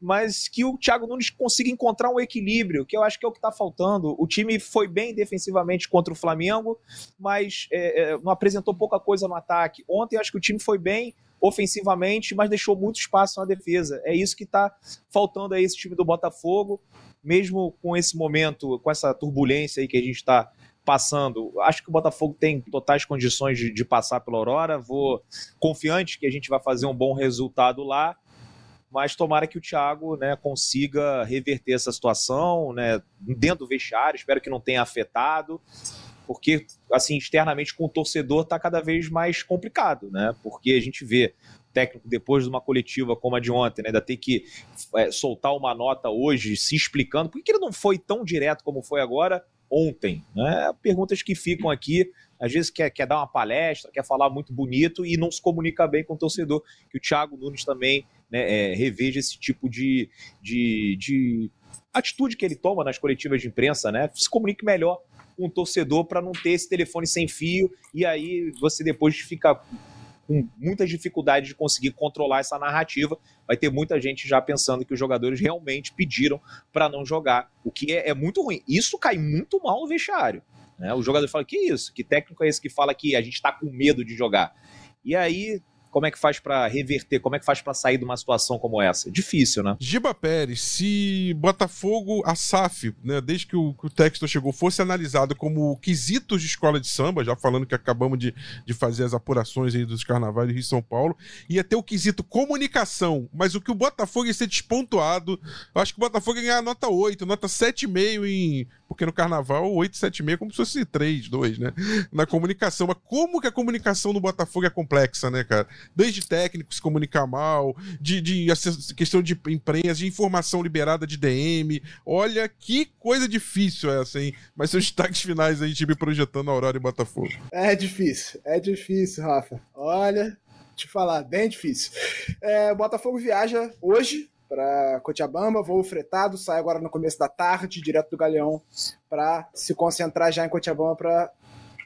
mas que o Thiago Nunes consiga encontrar um equilíbrio, que eu acho que é o que está faltando. O time foi bem defensivamente contra o Flamengo, mas é, é, não apresentou pouca coisa no ataque. Ontem acho que o time foi bem ofensivamente, mas deixou muito espaço na defesa. É isso que está faltando a esse time do Botafogo, mesmo com esse momento, com essa turbulência aí que a gente está passando. Acho que o Botafogo tem totais condições de, de passar pela Aurora. Vou confiante que a gente vai fazer um bom resultado lá mas tomara que o Thiago né, consiga reverter essa situação né, dentro do vestiário, espero que não tenha afetado, porque assim externamente com o torcedor está cada vez mais complicado, né? Porque a gente vê técnico depois de uma coletiva como a de ontem, né, ainda ter que é, soltar uma nota hoje se explicando, por que ele não foi tão direto como foi agora? Ontem? Né? Perguntas que ficam aqui, às vezes quer, quer dar uma palestra, quer falar muito bonito e não se comunica bem com o torcedor, que o Thiago Nunes também né, é, reveja esse tipo de, de, de atitude que ele toma nas coletivas de imprensa, né? Se comunique melhor com o torcedor para não ter esse telefone sem fio e aí você depois fica com muitas dificuldades de conseguir controlar essa narrativa. Vai ter muita gente já pensando que os jogadores realmente pediram para não jogar, o que é, é, muito ruim. Isso cai muito mal no vestiário. Né? O jogador fala: que isso? Que técnico é esse que fala que a gente está com medo de jogar? E aí como é que faz para reverter? Como é que faz para sair de uma situação como essa? Difícil, né? Giba Pérez, se Botafogo, a SAF, né, desde que o, que o texto chegou, fosse analisado como quesitos de escola de samba, já falando que acabamos de, de fazer as apurações aí dos carnavais do Rio e São Paulo, ia ter o quesito comunicação, mas o que o Botafogo ia ser despontuado, eu acho que o Botafogo ia ganhar nota 8, nota 7,5 em porque no carnaval 876 é como se fosse 3, 2, né? Na comunicação. Mas como que a comunicação no Botafogo é complexa, né, cara? Desde técnico se comunicar mal, de, de questão de imprensa, de informação liberada de DM. Olha que coisa difícil essa, hein? Mas seus destaques finais aí, time projetando a Aurora e Botafogo. É difícil, é difícil, Rafa. Olha, te falar, bem difícil. É, Botafogo viaja hoje para Cochabamba, voo fretado, sai agora no começo da tarde, direto do Galeão, para se concentrar já em Cochabamba para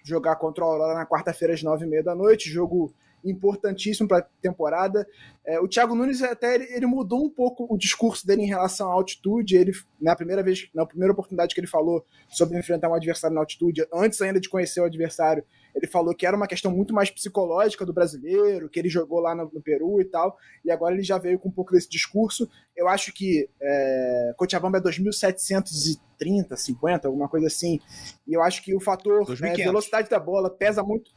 jogar contra o Aurora na quarta-feira às nove e meia da noite, jogo importantíssimo para a temporada. É, o Thiago Nunes até ele, ele, mudou um pouco o discurso dele em relação à altitude. Ele na primeira vez, na primeira oportunidade que ele falou sobre enfrentar um adversário na altitude, antes ainda de conhecer o adversário, ele falou que era uma questão muito mais psicológica do brasileiro, que ele jogou lá no, no Peru e tal, e agora ele já veio com um pouco desse discurso. Eu acho que é, Cochabamba é 2.730, 50, alguma coisa assim, e eu acho que o fator é, velocidade da bola pesa muito.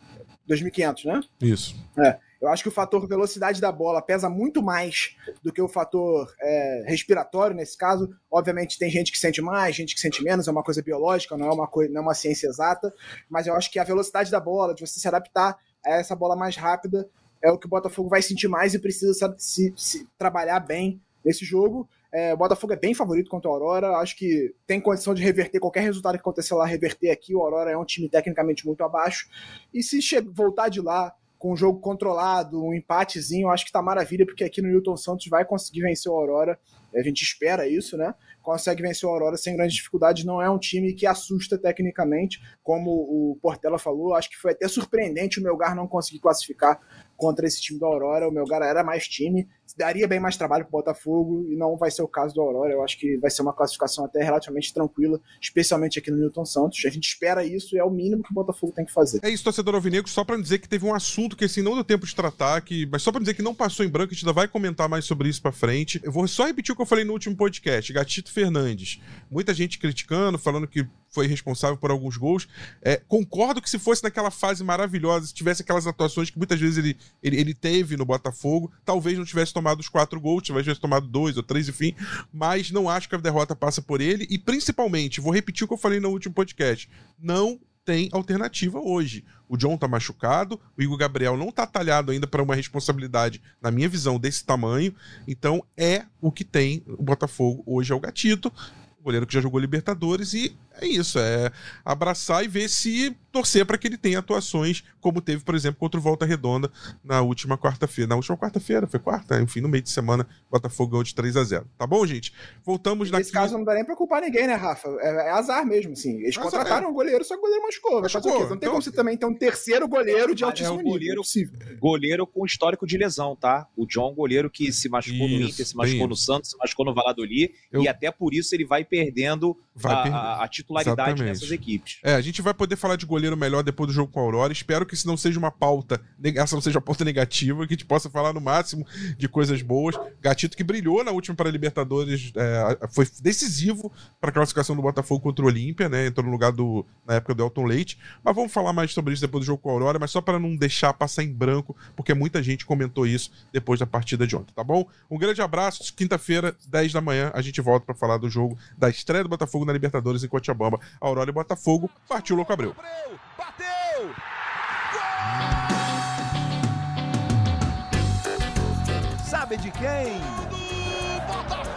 2.500, né? Isso. É. Eu acho que o fator velocidade da bola pesa muito mais do que o fator é, respiratório nesse caso. Obviamente tem gente que sente mais, gente que sente menos, é uma coisa biológica, não é uma, coisa, não é uma ciência exata, mas eu acho que a velocidade da bola, de você se adaptar a essa bola mais rápida, é o que o Botafogo vai sentir mais e precisa se, se trabalhar bem nesse jogo. É, o Botafogo é bem favorito contra o Aurora. Acho que tem condição de reverter qualquer resultado que acontecer lá, reverter aqui. O Aurora é um time tecnicamente muito abaixo. E se voltar de lá com um jogo controlado, um empatezinho, acho que tá maravilha, porque aqui no Newton Santos vai conseguir vencer o Aurora. A gente espera isso, né? Consegue vencer o Aurora sem grandes dificuldades. Não é um time que assusta tecnicamente, como o Portela falou. Acho que foi até surpreendente o Melgar não conseguir classificar contra esse time do Aurora. O Melgar era mais time daria bem mais trabalho para o Botafogo e não vai ser o caso do Aurora. Eu acho que vai ser uma classificação até relativamente tranquila, especialmente aqui no Newton Santos. A gente espera isso e é o mínimo que o Botafogo tem que fazer. É isso, torcedor alvinegro, só para dizer que teve um assunto que assim não deu tempo de tratar, que, mas só para dizer que não passou em branco, a gente ainda vai comentar mais sobre isso para frente. Eu vou só repetir o que eu falei no último podcast. Gatito Fernandes muita gente criticando, falando que foi responsável por alguns gols. É, concordo que se fosse naquela fase maravilhosa, se tivesse aquelas atuações que muitas vezes ele, ele, ele teve no Botafogo, talvez não tivesse tomado os quatro gols, talvez tivesse tomado dois ou três, enfim. Mas não acho que a derrota passa por ele. E principalmente, vou repetir o que eu falei no último podcast: não tem alternativa hoje. O John tá machucado, o Igor Gabriel não tá talhado ainda para uma responsabilidade, na minha visão, desse tamanho. Então é o que tem o Botafogo hoje é o Gatito, goleiro que já jogou Libertadores e é isso, é abraçar e ver se torcer para que ele tenha atuações como teve, por exemplo, contra o Volta Redonda na última quarta-feira. Na última quarta-feira, foi quarta, enfim, no meio de semana, o Botafogo ganhou de 3 a 0 Tá bom, gente? Voltamos Nesse caso não dá nem pra culpar ninguém, né, Rafa? É, é azar mesmo, assim. Eles azar, contrataram é. um goleiro, só que o goleiro machucou. machucou. Não tem então, como você também ter um terceiro goleiro de altíssimo é um goleiro, nível. Goleiro com histórico de lesão, tá? O John, goleiro que se machucou isso, no Inter, se machucou no Santos, se machucou no Valladolid, Eu... e até por isso ele vai perdendo vai a, a, a, titularidade Exatamente. nessas equipes. É, a gente vai poder falar de goleiro melhor depois do jogo com a Aurora. Espero que isso não seja uma pauta, essa não seja uma pauta negativa, que a gente possa falar no máximo de coisas boas. Gatito que brilhou na última para Libertadores, é, foi decisivo para a classificação do Botafogo contra o Olímpia, né? Entrou no lugar do na época do Elton Leite. Mas vamos falar mais sobre isso depois do jogo com a Aurora, mas só para não deixar passar em branco, porque muita gente comentou isso depois da partida de ontem, tá bom? Um grande abraço. Quinta-feira, 10 da manhã, a gente volta para falar do jogo da estreia do Botafogo na Libertadores em Cochabamba. Aurora e Botafogo. Partiu Louco Abreu. Bateu! Sabe de quem? Do Botafogo!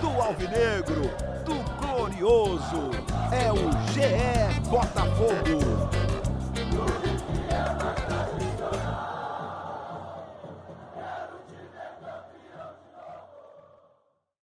Do Alvinegro, do Glorioso. É o GE Botafogo.